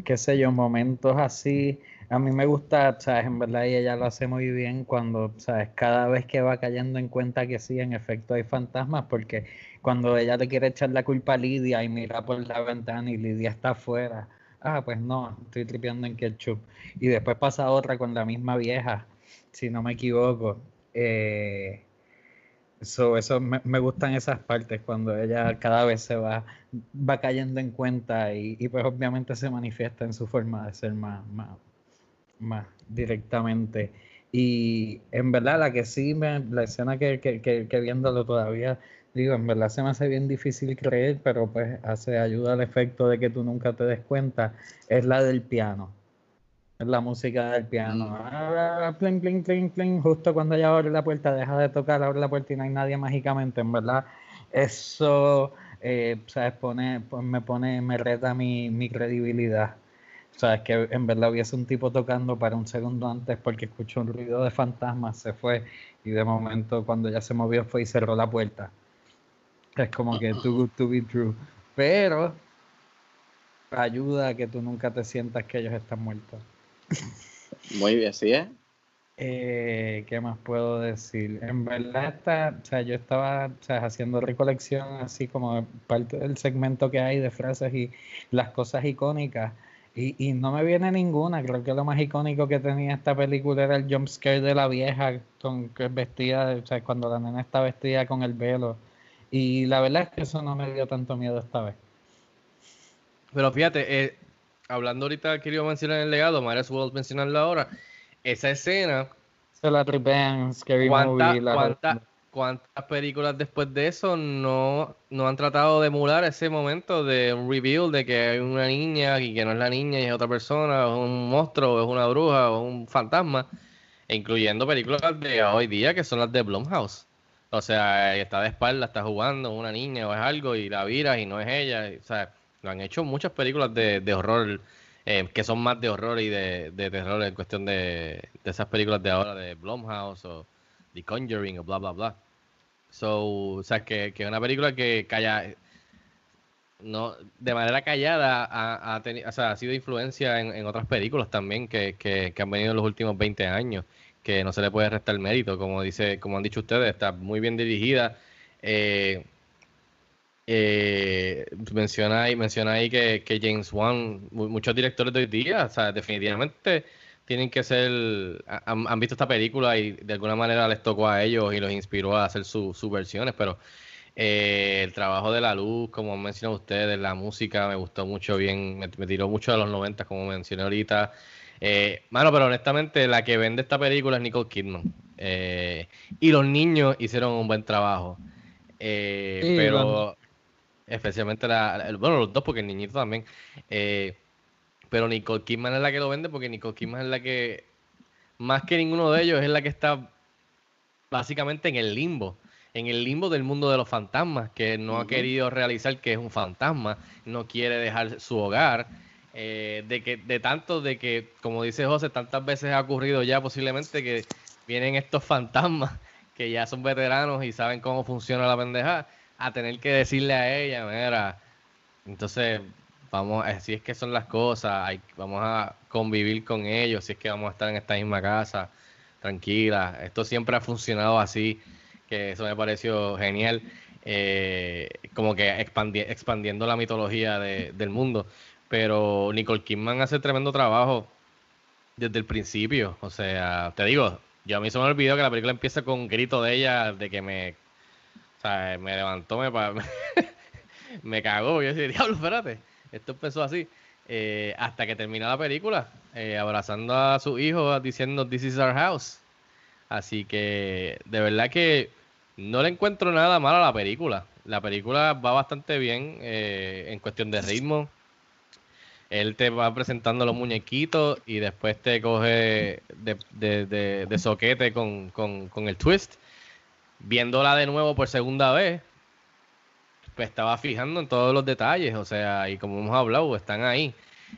qué sé yo, momentos así. A mí me gusta, ¿sabes? En verdad, ella lo hace muy bien cuando, ¿sabes? Cada vez que va cayendo en cuenta que sí, en efecto hay fantasmas, porque cuando ella le quiere echar la culpa a Lidia y mira por la ventana y Lidia está afuera, ah, pues no, estoy tripeando en ketchup. Y después pasa otra con la misma vieja, si no me equivoco. Eh, So, eso me, me gustan esas partes cuando ella cada vez se va, va cayendo en cuenta y, y pues obviamente se manifiesta en su forma de ser más, más, más directamente. Y en verdad la que sí, me, la escena que, que, que, viéndolo todavía, digo, en verdad se me hace bien difícil creer, pero pues hace ayuda al efecto de que tú nunca te des cuenta, es la del piano. Es la música del piano. Ah. Justo cuando ella abre la puerta, deja de tocar, abre la puerta y no hay nadie mágicamente. En verdad, eso eh, ¿sabes? Pone, pues me pone, me reta mi, mi credibilidad. Sabes que en verdad hubiese un tipo tocando para un segundo antes porque escuchó un ruido de fantasmas, se fue y de momento cuando ya se movió fue y cerró la puerta. Es como que too good to be true. Pero ayuda a que tú nunca te sientas que ellos están muertos. Muy bien, ¿sí es? Eh, ¿Qué más puedo decir? En verdad, está, o sea, yo estaba o sea, haciendo recolección así como parte del segmento que hay de frases y las cosas icónicas. Y, y no me viene ninguna. Creo que lo más icónico que tenía esta película era el jump scare de la vieja con que vestida, o sea, cuando la nena está vestida con el velo. Y la verdad es que eso no me dio tanto miedo esta vez. Pero fíjate, eh, hablando ahorita que iba mencionar el legado, Mario World mencionarlo ahora, esa escena. Se la tripean, Scary ¿cuánta- Movie. La cuánta- ¿Cuántas películas después de eso no, no han tratado de emular ese momento de un reveal de que hay una niña y que no es la niña y es otra persona, o es un monstruo, o es una bruja, o es un fantasma, incluyendo películas de hoy día que son las de Blumhouse. O sea, está de espalda, está jugando una niña o es algo y la viras y no es ella. o sea, lo han hecho muchas películas de, de horror eh, que son más de horror y de, de terror en cuestión de, de esas películas de ahora de Blumhouse o The Conjuring o bla bla bla. So, o sea, que, que una película que calla, no, de manera callada ha, ha, teni- o sea, ha sido influencia en, en otras películas también que, que, que han venido en los últimos 20 años, que no se le puede restar mérito, como dice, como han dicho ustedes, está muy bien dirigida. Eh, eh, menciona ahí, menciona ahí que, que James Wan, mu- muchos directores de hoy día, o sea, definitivamente tienen que ser, ha- han, han visto esta película y de alguna manera les tocó a ellos y los inspiró a hacer su- sus versiones, pero Eh, el trabajo de la luz, como mencionado ustedes, la música me gustó mucho bien, me, me tiró mucho de los 90, como mencioné ahorita. Eh, mano, pero honestamente la que vende esta película es Nicole Kidman. Eh, y los niños hicieron un buen trabajo. Eh, Sí, pero bueno. especialmente la, la- bueno, los dos, porque el niñito también. Eh, pero Nicole Kidman es la que lo vende porque Nicole Kidman es la que, más que ninguno de ellos, es la que está básicamente en el limbo. En el limbo del mundo de los fantasmas, que no ha querido realizar que es un fantasma, no quiere dejar su hogar. eh, de que, de tanto de que, como dice José, tantas veces ha ocurrido ya posiblemente que vienen estos fantasmas que ya son veteranos y saben cómo funciona la pendeja, a tener que decirle a ella, mira, entonces vamos, así es que son las cosas, vamos a convivir con ellos, si es que vamos a estar en esta misma casa, tranquila. Esto siempre ha funcionado así, que eso me pareció genial, eh, como que expandi- expandiendo la mitología de- del mundo. Pero Nicole Kidman hace tremendo trabajo desde el principio. O sea, te digo, yo a mí se me olvidó que la película empieza con un grito de ella de que me, o sea, me levantó, me, me cagó. Yo decía, diablo, espérate, esto empezó así. Eh, hasta que termina la película, eh, abrazando a su hijo, diciendo, This is our house. Así que, de verdad que no le encuentro nada mal a la película. La película va bastante bien eh, en cuestión de ritmo. Él te va presentando los muñequitos y después te coge de, de- de- de soquete con, con- con el twist. Viéndola de nuevo por segunda vez, pues estaba fijando en todos los detalles, o sea, y como hemos hablado, están ahí.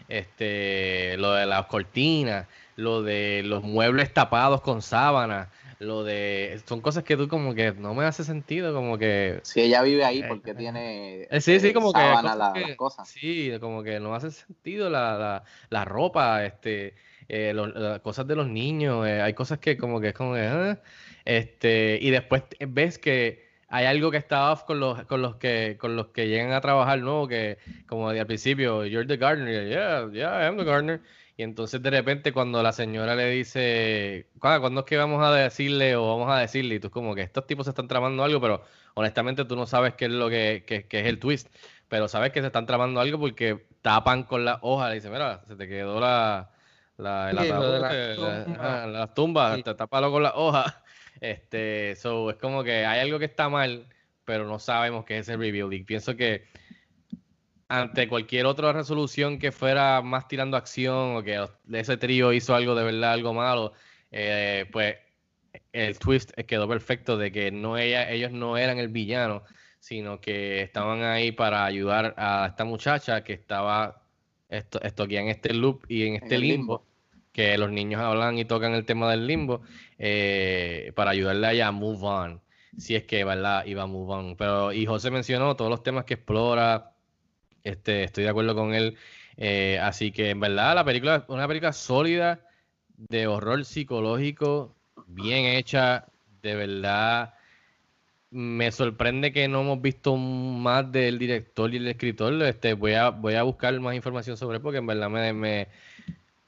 Este, lo de las cortinas, lo de los muebles tapados con sábana, lo de son cosas que tú como que no me hace sentido, como que Si ella vive ahí, Eh, porque tiene eh, sí, sí, eh, como que cosas la- que- las cosas. Sí, como que no hace sentido la, la, la ropa, este, eh, lo- las cosas de los niños, eh, hay cosas que como que es como que, ah, este, y después ves que hay algo que está off con los, con los que, con los que llegan a trabajar nuevo, que como al principio, you're the gardener, yeah, yeah, I am the gardener. Y entonces de repente cuando la señora le dice, "Ah, ¿cuándo es que vamos a decirle o vamos a decirle? Y tú como que estos tipos se están tramando algo, pero honestamente tú no sabes qué es lo que, que- que es el twist. Pero sabes que se están tramando algo porque tapan con la hoja. Le dice, mira, se te quedó la, la, el ataúd, las eh, la- tumbas. ah, las tumbas, Sí. te tápalo con la hoja. Este, so, es como que hay algo que está mal, pero no sabemos qué es el. Y pienso que ante cualquier otra resolución que fuera más tirando acción o que ese trío hizo algo de verdad, algo malo, eh, pues el twist quedó perfecto de que no ella, ellos no eran el villano, sino que estaban ahí para ayudar a esta muchacha que estaba esto, esto aquí en este loop y en este limbo. Que los niños hablan y tocan el tema del limbo, eh, para ayudarle a ella a move on, si es que ¿verdad? iba a move on. Pero, y José mencionó todos los temas que explora, este, estoy de acuerdo con él. eh, así que en verdad la película es una película sólida de horror psicológico, bien hecha, de verdad. Me sorprende que no hemos visto más del director y el escritor. Este, voy a, voy a buscar más información sobre él porque en verdad me, me,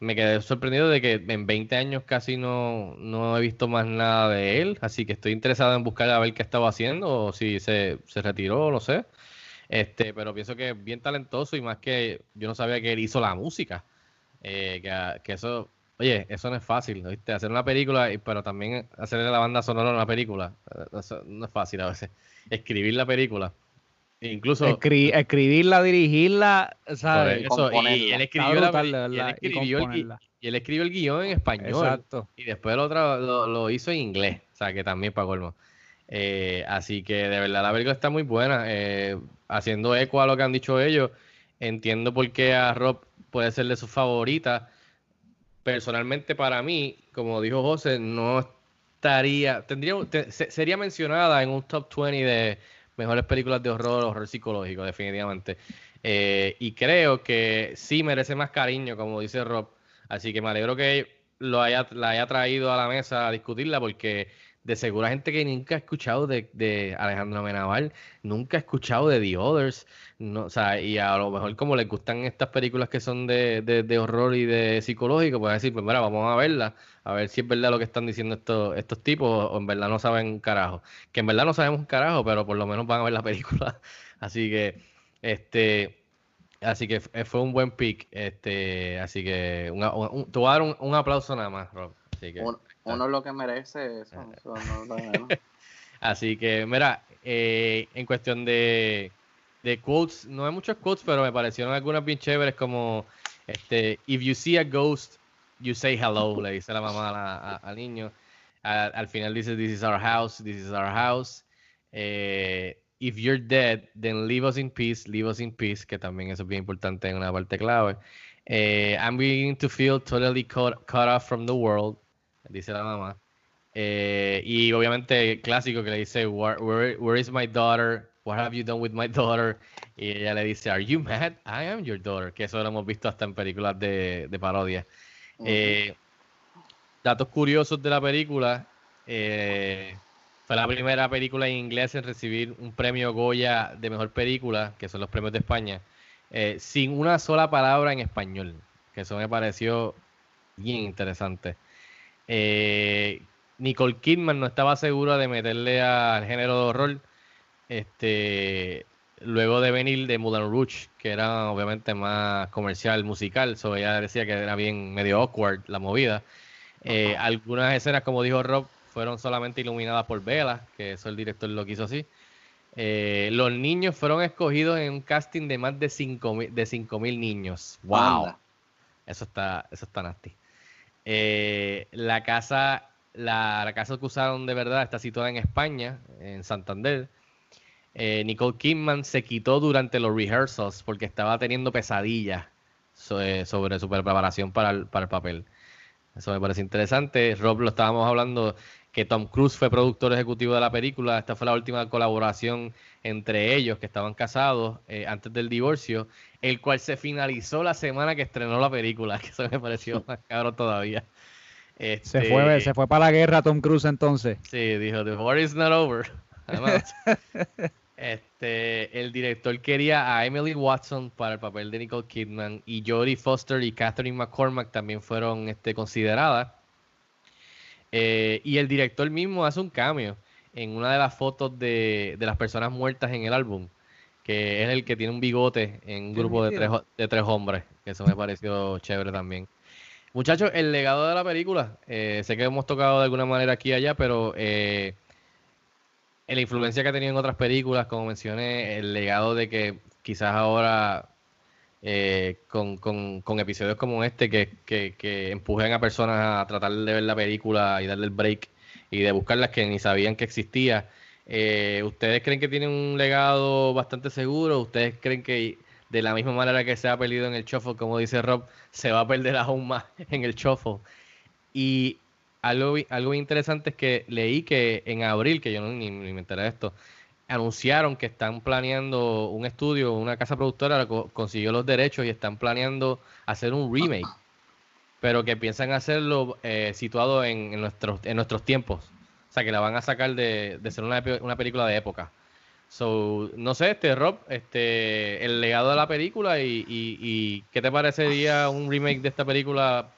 me quedé sorprendido de que en 20 años casi no, no he visto más nada de él. Así que estoy interesado en buscar a ver qué estaba haciendo o si se, se retiró, no sé. Este, pero pienso que es bien talentoso y más que yo no sabía que él hizo la música. Eh, que, que eso, oye, eso no es fácil, ¿viste? Hacer una película, pero también hacerle la banda sonora a una película. eh, no es fácil a veces. Escribir la película. Incluso. Escri- escribirla, dirigirla, ¿sabes? eso, y él escribió, la brutal, y él y escribió el, gui- componerla. y él escribió el guion en español. Exacto. Y después lo, tra- lo, lo hizo en inglés. O sea, que también para colmo. Eh, así que de verdad la película está muy buena. eh, haciendo eco a lo que han dicho ellos. Entiendo por qué a Rob puede ser de sus favoritas. Personalmente para mí, como dijo José, no estaría, tendría, te- se- sería mencionada en un top 20 de mejores películas de horror, horror psicológico, definitivamente. Eh, y creo que sí merece más cariño, como dice Rob. Así que me alegro que lo haya, la haya traído a la mesa a discutirla, porque de seguro hay gente que nunca ha escuchado de, de Alejandro Menaval, nunca ha escuchado de The Others, no, o sea, y a lo mejor como les gustan estas películas que son de, de, de horror y de psicológico, pues decir, pues mira, vamos a verla, a ver si es verdad lo que están diciendo estos, estos tipos o en verdad no saben un carajo. Que en verdad no sabemos un carajo, pero por lo menos van a ver la película. Así que, este, así que fue un buen pick. Este, así que un, te voy a dar un, un aplauso nada más, Rob. Así que, Uno, uno es lo que merece eso. eso no. Así que, mira, eh, en cuestión de, de quotes, no hay muchos quotes, pero me parecieron algunas bien chéveres como, este, if you see a ghost, you say hello, le dice la mamá a a- al niño. A- al final dice, this is our house, this is our house. Eh, if you're dead, then leave us in peace, leave us in peace, que también eso es bien importante en una parte clave. Eh, I'm beginning to feel totally cut, cut off from the world, dice la mamá. Eh, y obviamente clásico que le dice, where, where, where is my daughter? What have you done with my daughter? Y ella le dice, Are you mad? I am your daughter. Que eso lo hemos visto hasta en películas de, de parodia. Eh, datos curiosos de la película. eh, fue la primera película en inglés en recibir un premio Goya de mejor película, que son los premios de España, eh, sin una sola palabra en español. Que eso me pareció bien interesante. Eh, Nicole Kidman no estaba segura de meterle al género de horror. Este, luego de venir de Moulin Rouge, que era obviamente más comercial, musical, so ella decía que era bien medio awkward la movida. Eh, algunas escenas, como dijo Rob, fueron solamente iluminadas por velas, que eso el director lo quiso así. Eh, los niños fueron escogidos en un casting de más de 5.000 de 5.000 niños. ¡Wow! Anda. Eso está, eso está nasty. Eh, la casa, la, casa que usaron de verdad está situada en España, en Santander. Eh, Nicole Kidman se quitó durante los rehearsals porque estaba teniendo pesadillas eh, sobre su preparación para el, papel. Eso me parece interesante. Rob, lo estábamos hablando que Tom Cruise fue productor ejecutivo de la película. Esta fue la última colaboración entre ellos que estaban casados antes del divorcio, el cual se finalizó la semana que estrenó la película, que eso me pareció más cabrón todavía. Se Este, fue, se fue para la guerra Tom Cruise entonces. Sí, dijo, the war is not over. Además, este, el director quería a Emily Watson para el papel de Nicole Kidman y Jodie Foster y Catherine McCormack también fueron este, consideradas. Eh, y el director mismo hace un cambio en una de las fotos de, de las personas muertas en el álbum, que es el que tiene un bigote en un grupo de tres, de tres hombres, que eso me pareció chévere también. Muchachos, el legado de la película, eh, sé que hemos tocado de alguna manera aquí y allá, pero eh, la influencia que ha tenido en otras películas, como mencioné, el legado de que quizás ahora eh, con, con- con episodios como este que, que, que empujen a personas a tratar de ver la película y darle el break y de buscarlas que ni sabían que existía. Eh, ¿Ustedes creen que tienen un legado bastante seguro? ¿Ustedes creen que de la misma manera que se ha perdido en el shuffle, como dice Rob, se va a perder aún más en el shuffle? Y algo, algo interesante es que leí que en abril, que yo no, ni, ni me enteré de esto, anunciaron que están planeando un estudio, una casa productora co- consiguió los derechos y están planeando hacer un remake, pero que piensan hacerlo eh, situado en, en nuestros, en nuestros tiempos. O sea, que la van a sacar de, de ser una, una película de época. So, no sé, este Rob, este, el legado de la película y, y, y qué te parecería un remake de esta película,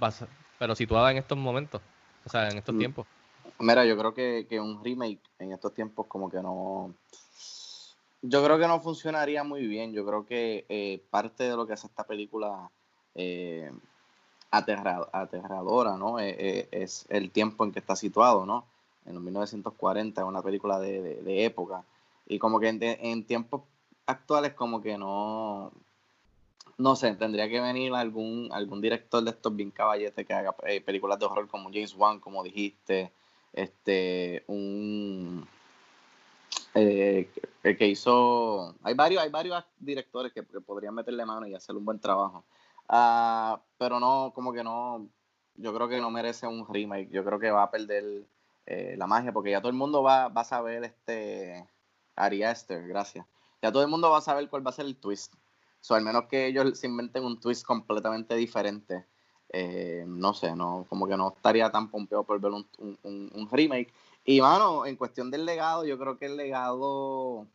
pero situada en estos momentos, o sea, en estos Mm. tiempos. Mira, yo creo que, que un remake en estos tiempos como que no... Yo creo que no funcionaría muy bien. Yo creo que eh, parte de lo que hace esta película eh, aterra- aterradora, ¿no? Eh, eh, es el tiempo en que está situado, ¿no? En los 1940, es una película de, de- de época. Y como que en, tiempos actuales como que no... No sé, tendría que venir algún, algún director de estos bien caballetes que haga eh, películas de horror como James Wan, como dijiste, este, un eh, que, hizo, hay varios, hay varios directores que, que podrían meterle mano y hacer un buen trabajo, Ah, pero no, como que no, yo creo que no merece un remake, yo creo que va a perder eh, la magia, porque ya todo el mundo va, va a saber este, Ari Aster, gracias, ya todo el mundo va a saber cuál va a ser el twist, so, al menos que ellos se inventen un twist completamente diferente, eh, no sé, no, como que no estaría tan pompeado por ver un, un, remake. Y mano, en cuestión del legado, yo creo que el legado,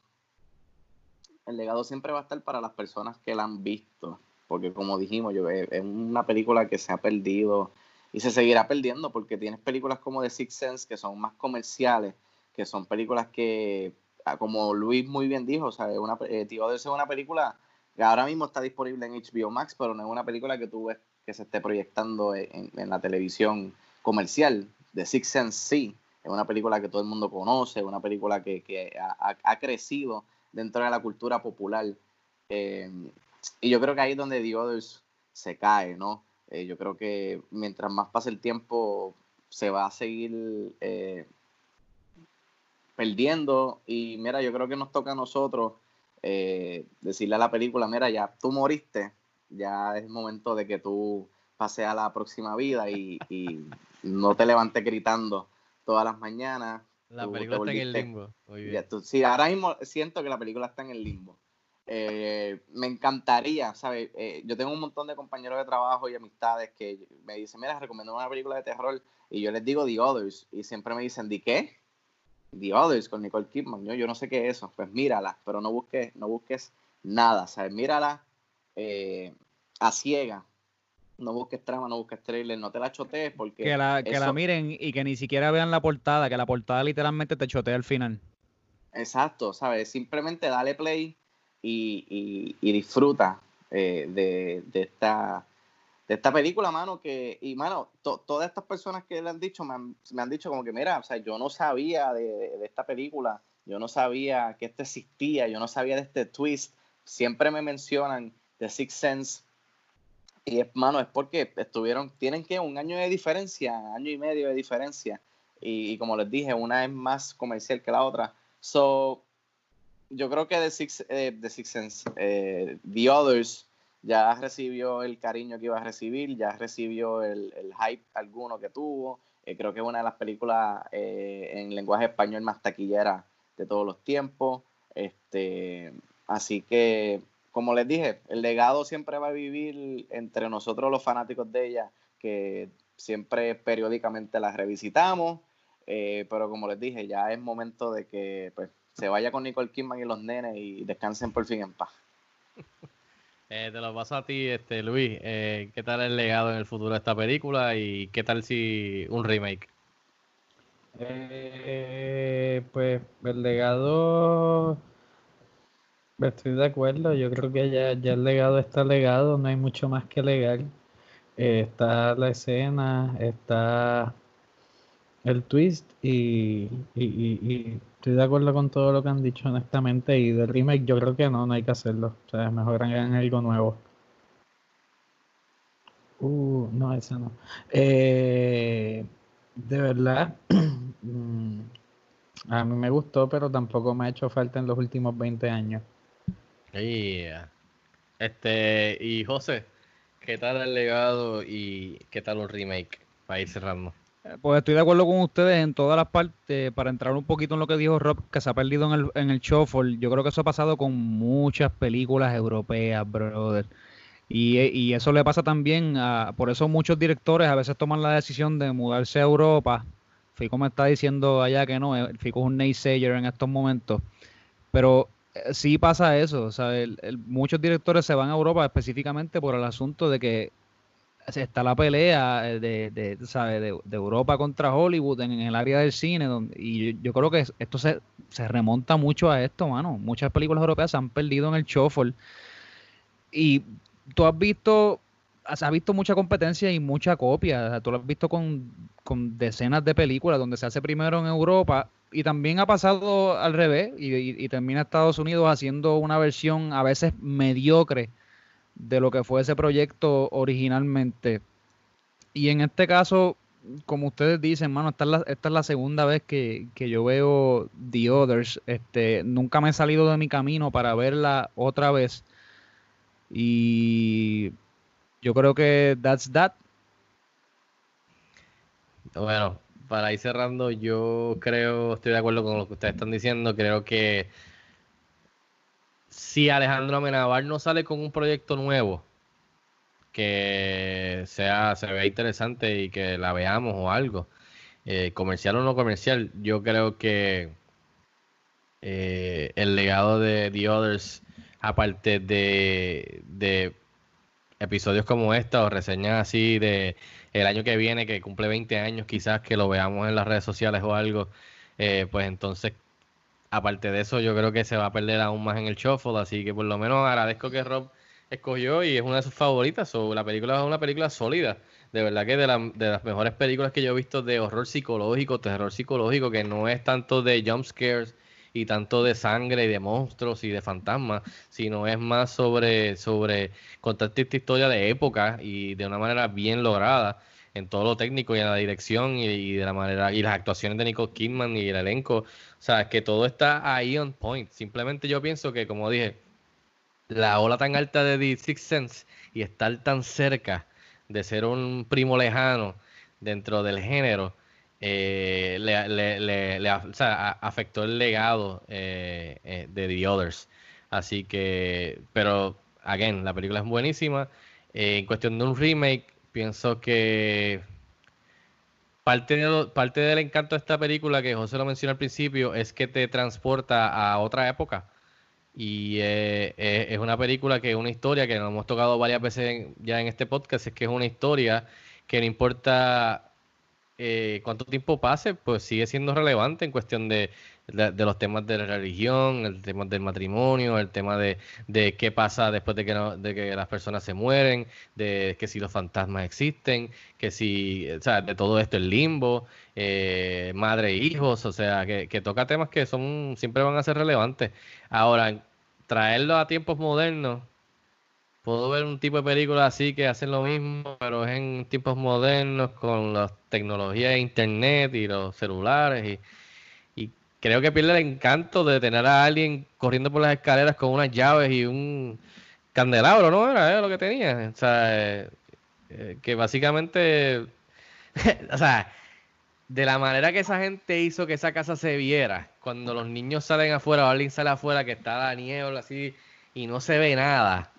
el legado siempre va a estar para las personas que la han visto, porque como dijimos, yo, es, una película que se ha perdido y se seguirá perdiendo porque tienes películas como The Sixth Sense que son más comerciales, que son películas que, ah, como Luis muy bien dijo, sea, una, eh, Tío es una película que ahora mismo está disponible en HBO Max, pero no es una película que tú ves que se esté proyectando en, en la televisión comercial. The Sixth Sense sí, es una película que todo el mundo conoce, una película que, que ha, crecido dentro de la cultura popular. Eh, y yo creo que ahí es donde The Others se cae, ¿no? Eh, yo creo que mientras más pase el tiempo, se va a seguir eh, perdiendo. Y mira, yo creo que nos toca a nosotros decirle a la película, mira, ya tú moriste, ya es momento de que tú pases a la próxima vida y, y no te levantes gritando todas las mañanas. La película está en el limbo. sí, ahora mismo siento que la película está en el limbo. Eh, me encantaría, ¿sabes? Eh, yo tengo un montón de compañeros de trabajo y amistades que me dicen, mira, recomiendo una película de terror y yo les digo The Others y siempre me dicen, ¿de qué? The Others con Nicole Kidman. Yo, yo no sé qué es eso. Pues mírala, pero no busques, no busques nada, ¿sabes? Mírala eh, a ciega no busques trama, no busques trailer, no te la chotees porque... Que la, que la miren y que ni siquiera vean la portada, que la portada literalmente te chotea al final. Exacto, ¿sabes? Simplemente dale play y, disfruta eh, de, esta, de esta película, mano, que, y mano, todas estas personas que le han dicho, me han, dicho como que, mira, o sea, yo no sabía de, de esta película, yo no sabía que esto existía, yo no sabía de este twist, siempre me mencionan The Sixth Sense y es, mano, es porque estuvieron, tienen que un año de diferencia, año y medio de diferencia. Y, como les dije, una es más comercial que la otra. So, yo creo que The Six, eh, The Six Sense, eh, The Others, ya recibió el cariño que iba a recibir, ya recibió el, el hype alguno que tuvo. Eh, creo que es una de las películas en lenguaje español más taquillera de todos los tiempos. Este, así que como les dije, el legado siempre va a vivir entre nosotros los fanáticos de ella, que siempre periódicamente la revisitamos, eh, pero como les dije, ya es momento de que pues, se vaya con Nicole Kidman y los nenes y descansen por fin en paz. Eh, te lo paso a ti, este Luis. Eh, ¿Qué tal el legado en el futuro de esta película y qué tal si un remake? pues el legado Estoy de acuerdo, yo creo que ya, ya el legado está legado, no hay mucho más que legar. Eh, está la escena, está el twist y, estoy de acuerdo con todo lo que han dicho honestamente y del remake yo creo que no, no hay que hacerlo. O sea, es mejor hagan algo nuevo. Uh, no, esa no. Eh, de verdad, mm, a mí me gustó, pero tampoco me ha hecho falta en los últimos 20 años. Este, y José, ¿qué tal el legado y qué tal un remake? Para ir cerrando. Eh, pues estoy de acuerdo con ustedes en todas las partes. Para entrar un poquito en lo que dijo Rob, que se ha perdido en el, en el shuffle. Yo creo que eso ha pasado con muchas películas europeas, brother. Y, y eso le pasa también. Por eso muchos directores a veces toman la decisión de mudarse a Europa. Fico me está diciendo allá que no. Eh, Fico es un naysayer en estos momentos. Pero eh, sí pasa eso. O sea, muchos directores se van a Europa específicamente por el asunto de que está la pelea eh, de, de, de, Europa contra Hollywood en, el área del cine. Donde, y yo, creo que esto se, se, remonta mucho a esto, mano. Muchas películas europeas se han perdido en el shuffle. Y tú has visto, has visto mucha competencia y mucha copia. tú lo has visto con, con decenas de películas donde se hace primero en Europa y también ha pasado al revés y, termina Estados Unidos haciendo una versión a veces mediocre de lo que fue ese proyecto originalmente. Y en este caso, como ustedes dicen, mano, esta es la, esta es la segunda vez que, yo veo The Others. Este, nunca me he salido de mi camino para verla otra vez. Y yo creo que that's that. Bueno, para ir cerrando, yo creo, estoy de acuerdo con lo que ustedes están diciendo, creo que si Alejandro Amenabar no sale con un proyecto nuevo, que sea, se vea interesante y que la veamos o algo. Eh, comercial o no comercial, yo creo que eh, el legado de The Others, aparte de, de episodios como esta o reseñas así de el año que viene, que cumple 20 años, quizás que lo veamos en las redes sociales o algo, eh, pues entonces, aparte de eso, yo creo que se va a perder aún más en el shuffle, así que por lo menos agradezco que Rob escogió y es una de sus favoritas, o la película es una película sólida, de verdad que de, la- de las mejores películas que yo he visto de horror psicológico, terror psicológico, que no es tanto de jump scares y tanto de sangre y de monstruos y de fantasmas, sino es más sobre, sobre contarte esta historia de época y de una manera bien lograda en todo lo técnico y en la dirección y, de la manera y las actuaciones de Nicole Kidman y el elenco, o sea, es que todo está ahí on point. Simplemente yo pienso que como dije, la ola tan alta de The Sixth Sense y estar tan cerca de ser un primo lejano dentro del género, eh, le, afectó el legado eh, eh, de The Others. Así que, pero, again, la película es buenísima. En cuestión de un remake, pienso que parte, parte del encanto de esta película, que José lo mencionó al principio, es que te transporta a otra época. Y eh, es una película que es una historia que nos hemos tocado varias veces ya en este podcast, es que es una historia que no importa eh, cuánto tiempo pase, pues sigue siendo relevante en cuestión de, los temas de la religión, el tema del matrimonio, el tema de, de qué pasa después de que, de que las personas se mueren, de que si los fantasmas existen, que si, o sea, de todo esto, el limbo, eh, madre e hijos, o sea, que, que toca temas que son siempre van a ser relevantes. Ahora, traerlo a tiempos modernos, puedo ver un tipo de película así que hacen lo mismo, pero es en tiempos modernos con las tecnologías de internet y los celulares y, creo que pierde el encanto de tener a alguien corriendo por las escaleras con unas llaves y un candelabro, ¿no? Era, era lo que tenía. O sea, eh, eh, que básicamente, o sea, de la manera que esa gente hizo que esa casa se viera, cuando los niños salen afuera o alguien sale afuera que está la niebla así y no se ve nada,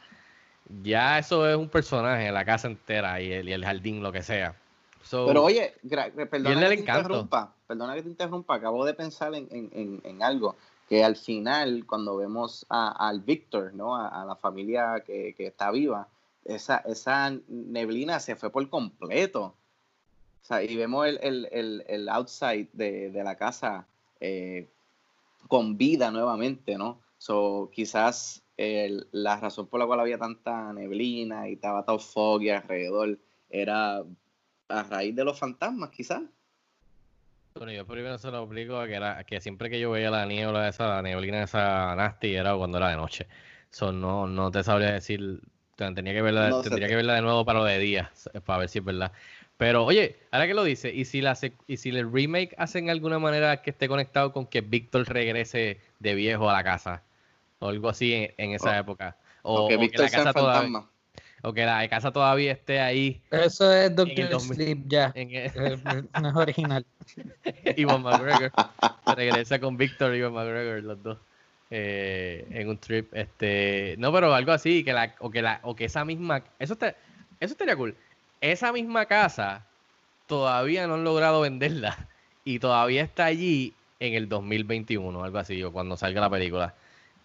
ya eso es un personaje, la casa entera y el, y el jardín, lo que sea. So, Pero oye, gra- perdona que te interrumpa, perdona que te interrumpa, acabo de pensar en, en- en- en algo, que al final, cuando vemos a- al Víctor, ¿no? A, a la familia que, que está viva, esa, esa neblina se fue por completo. O sea, y vemos el, el- el- el outside de, de la casa eh, con vida nuevamente, ¿no? So, quizás el- la razón por la cual había tanta neblina y estaba todo foggy alrededor era a raíz de los fantasmas, quizás. Bueno, yo primero se lo explico que era que siempre que yo veía la niebla esa, la neblina esa nasty era cuando era de noche. So, no, no te sabría decir, te- tenía que verla, No tendría que verla de nuevo para lo de día, para ver si es verdad. Pero oye, ahora que lo dice, y si la y si el remake hacen alguna manera que esté conectado con que Víctor regrese de viejo a la casa, o algo así en, en esa época, O, o, que o Víctor sea casa todavía, o que la casa todavía esté ahí Eso es Doctor 2000 Sleep ya. en el- Eh, No es original. Ivan McGregor. Regresa con Victor y Ivan McGregor los dos eh, en un trip este no pero algo así que la o que la o que esa misma eso está, eso estaría cool. Esa misma casa todavía no han logrado venderla y todavía está allí en el 2021 algo así o cuando salga la película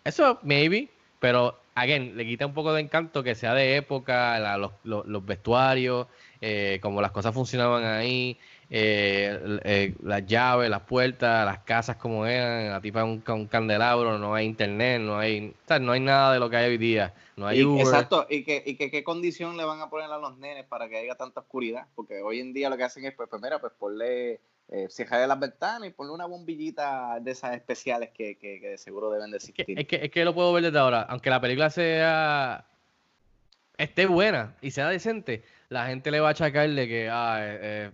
eso maybe pero again le quita un poco de encanto que sea de época la- los, los- los vestuarios eh, como las cosas funcionaban ahí eh, eh, las llaves, las puertas, las casas como eran, la tipa un, un candelabro, no hay internet, no hay, o sea, no hay nada de lo que hay hoy día, no hay Y- Uber. exacto, y que, y que qué condición le van a poner a los nenes para que haya tanta oscuridad, porque hoy en día lo que hacen es, pues, pues mira, pues ponle, eh, cierra las ventanas y ponle una bombillita de esas especiales que, que, que de seguro deben de existir. Es que, es que lo puedo ver desde ahora, aunque la película sea esté buena y sea decente, la gente le va a achacar de que ah, eh, eh,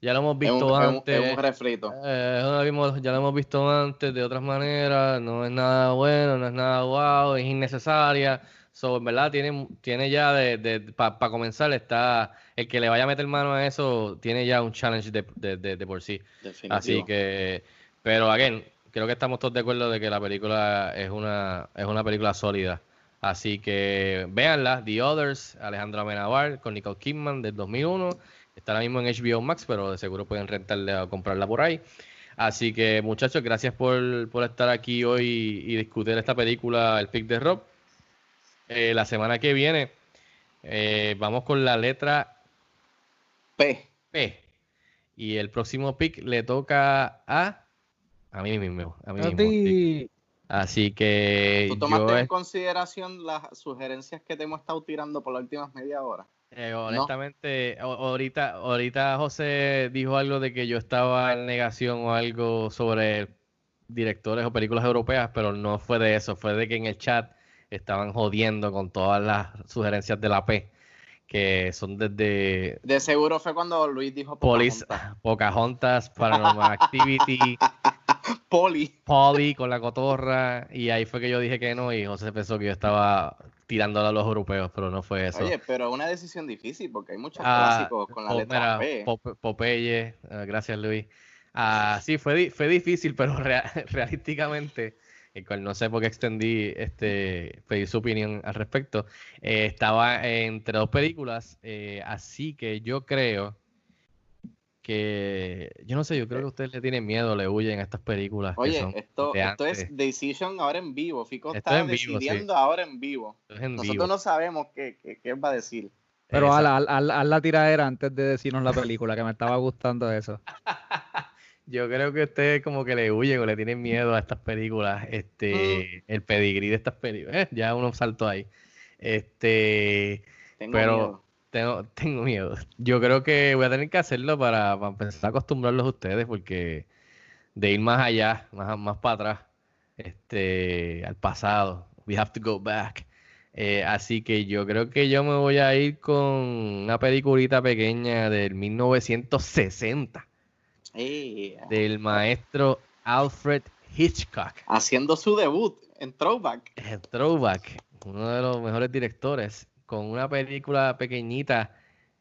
ya lo hemos es, visto un, es un- antes. es un refrito. Eh, lo vimos- ya lo hemos visto antes de otras maneras, no es nada bueno, no es nada guau, es innecesaria. So, en verdad, tiene, tiene ya de, para comenzar, está el que le vaya a meter mano a eso, tiene ya un challenge de, de, de- de por sí. Definitivo. Así que, pero again, creo que estamos todos de acuerdo de que la película es una, es una película sólida. Así que véanla, The Others, Alejandra Amenabar con Nicole Kidman del 2001. Está ahora mismo en HBO Max, pero de seguro pueden rentarla o comprarla por ahí. Así que muchachos, gracias por, por estar aquí hoy y discutir esta película, El Pick de Rob. Eh, la semana que viene eh, vamos con la letra P. P. Y el próximo pick le toca a a mí mismo. A mí A mismo. Así que ¿Tú tomaste yo en consideración las sugerencias que te hemos estado tirando por las últimas media hora? eh, honestamente, ahorita, ahorita José dijo algo de que yo estaba en negación o algo sobre directores o películas europeas, pero no fue de eso, fue de que en el chat estaban jodiendo con todas las sugerencias de la P, que son desde De seguro fue cuando Luis dijo Police, Pocahontas, Paranormal Activity, Poli. Polly con la cotorra, y ahí fue que yo dije que no, y José pensó que yo estaba tirándole a los europeos, pero no fue eso. Oye, pero es una decisión difícil porque hay muchos Ah, clásicos con la letra P. Pop- Popeye, ah, gracias Luis. Ah, sí, fue, fue difícil, pero rea- realísticamente, el cual no sé por qué extendí, este, pedir su opinión al respecto, eh, estaba entre dos películas, eh, así que yo creo que, yo no sé, yo creo que ustedes le tienen miedo, le huyen a estas películas que Oye, son esto, de esto es Decision ahora en vivo. Fico Esto está es en vivo, sí. decidiendo ahora en vivo. Es en Nosotros vivo. no sabemos qué, qué, qué va a decir. Pero haz, haz la tiradera antes de decirnos la película, que me estaba gustando eso. Yo creo que ustedes como que le huyen o le tienen miedo a estas películas, este, el pedigrí de estas películas. Eh, ya uno saltó ahí. Este, Tengo pero miedo. tengo, tengo miedo. Yo creo que voy a tener que hacerlo para, para empezar a acostumbrarlos a ustedes, porque de ir más allá, más, más para atrás, este, al pasado, we have to go back. Eh, así que yo creo que yo me voy a ir con una peliculita pequeña del 1960 Del maestro Alfred Hitchcock. haciendo su debut en Throwback. El Throwback, uno de los mejores directores, con una película pequeñita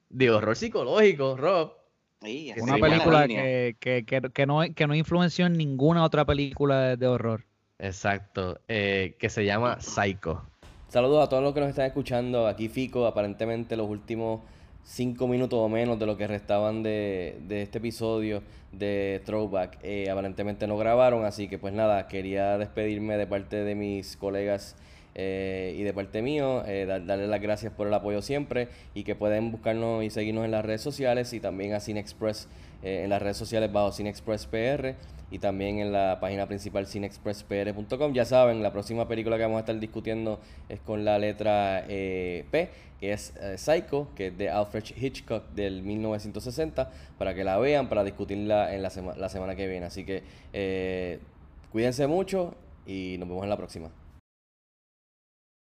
de horror psicológico, Rob. Sí, Una película que, que, que, que no, que no influenció en ninguna otra película de, de horror. Exacto, eh, que se llama Psycho. Saludos a todos los que nos están escuchando. Aquí Fico, aparentemente los últimos cinco minutos o menos de lo que restaban de, de este episodio de Throwback, eh, aparentemente no grabaron, así que pues nada, quería despedirme de parte de mis colegas eh, y de parte mío, eh, dar- darles las gracias por el apoyo siempre y que pueden buscarnos y seguirnos en las redes sociales y también a CineExpress eh, en las redes sociales bajo CineExpress PR y también en la página principal cinexpresspr.com. Ya saben, la próxima película que vamos a estar discutiendo es con la letra eh, P, que es Psycho, que es de Alfred Hitchcock del 1960, para que la vean, para discutirla en la, sema- la semana que viene. Así que cuídense mucho y nos vemos en la próxima.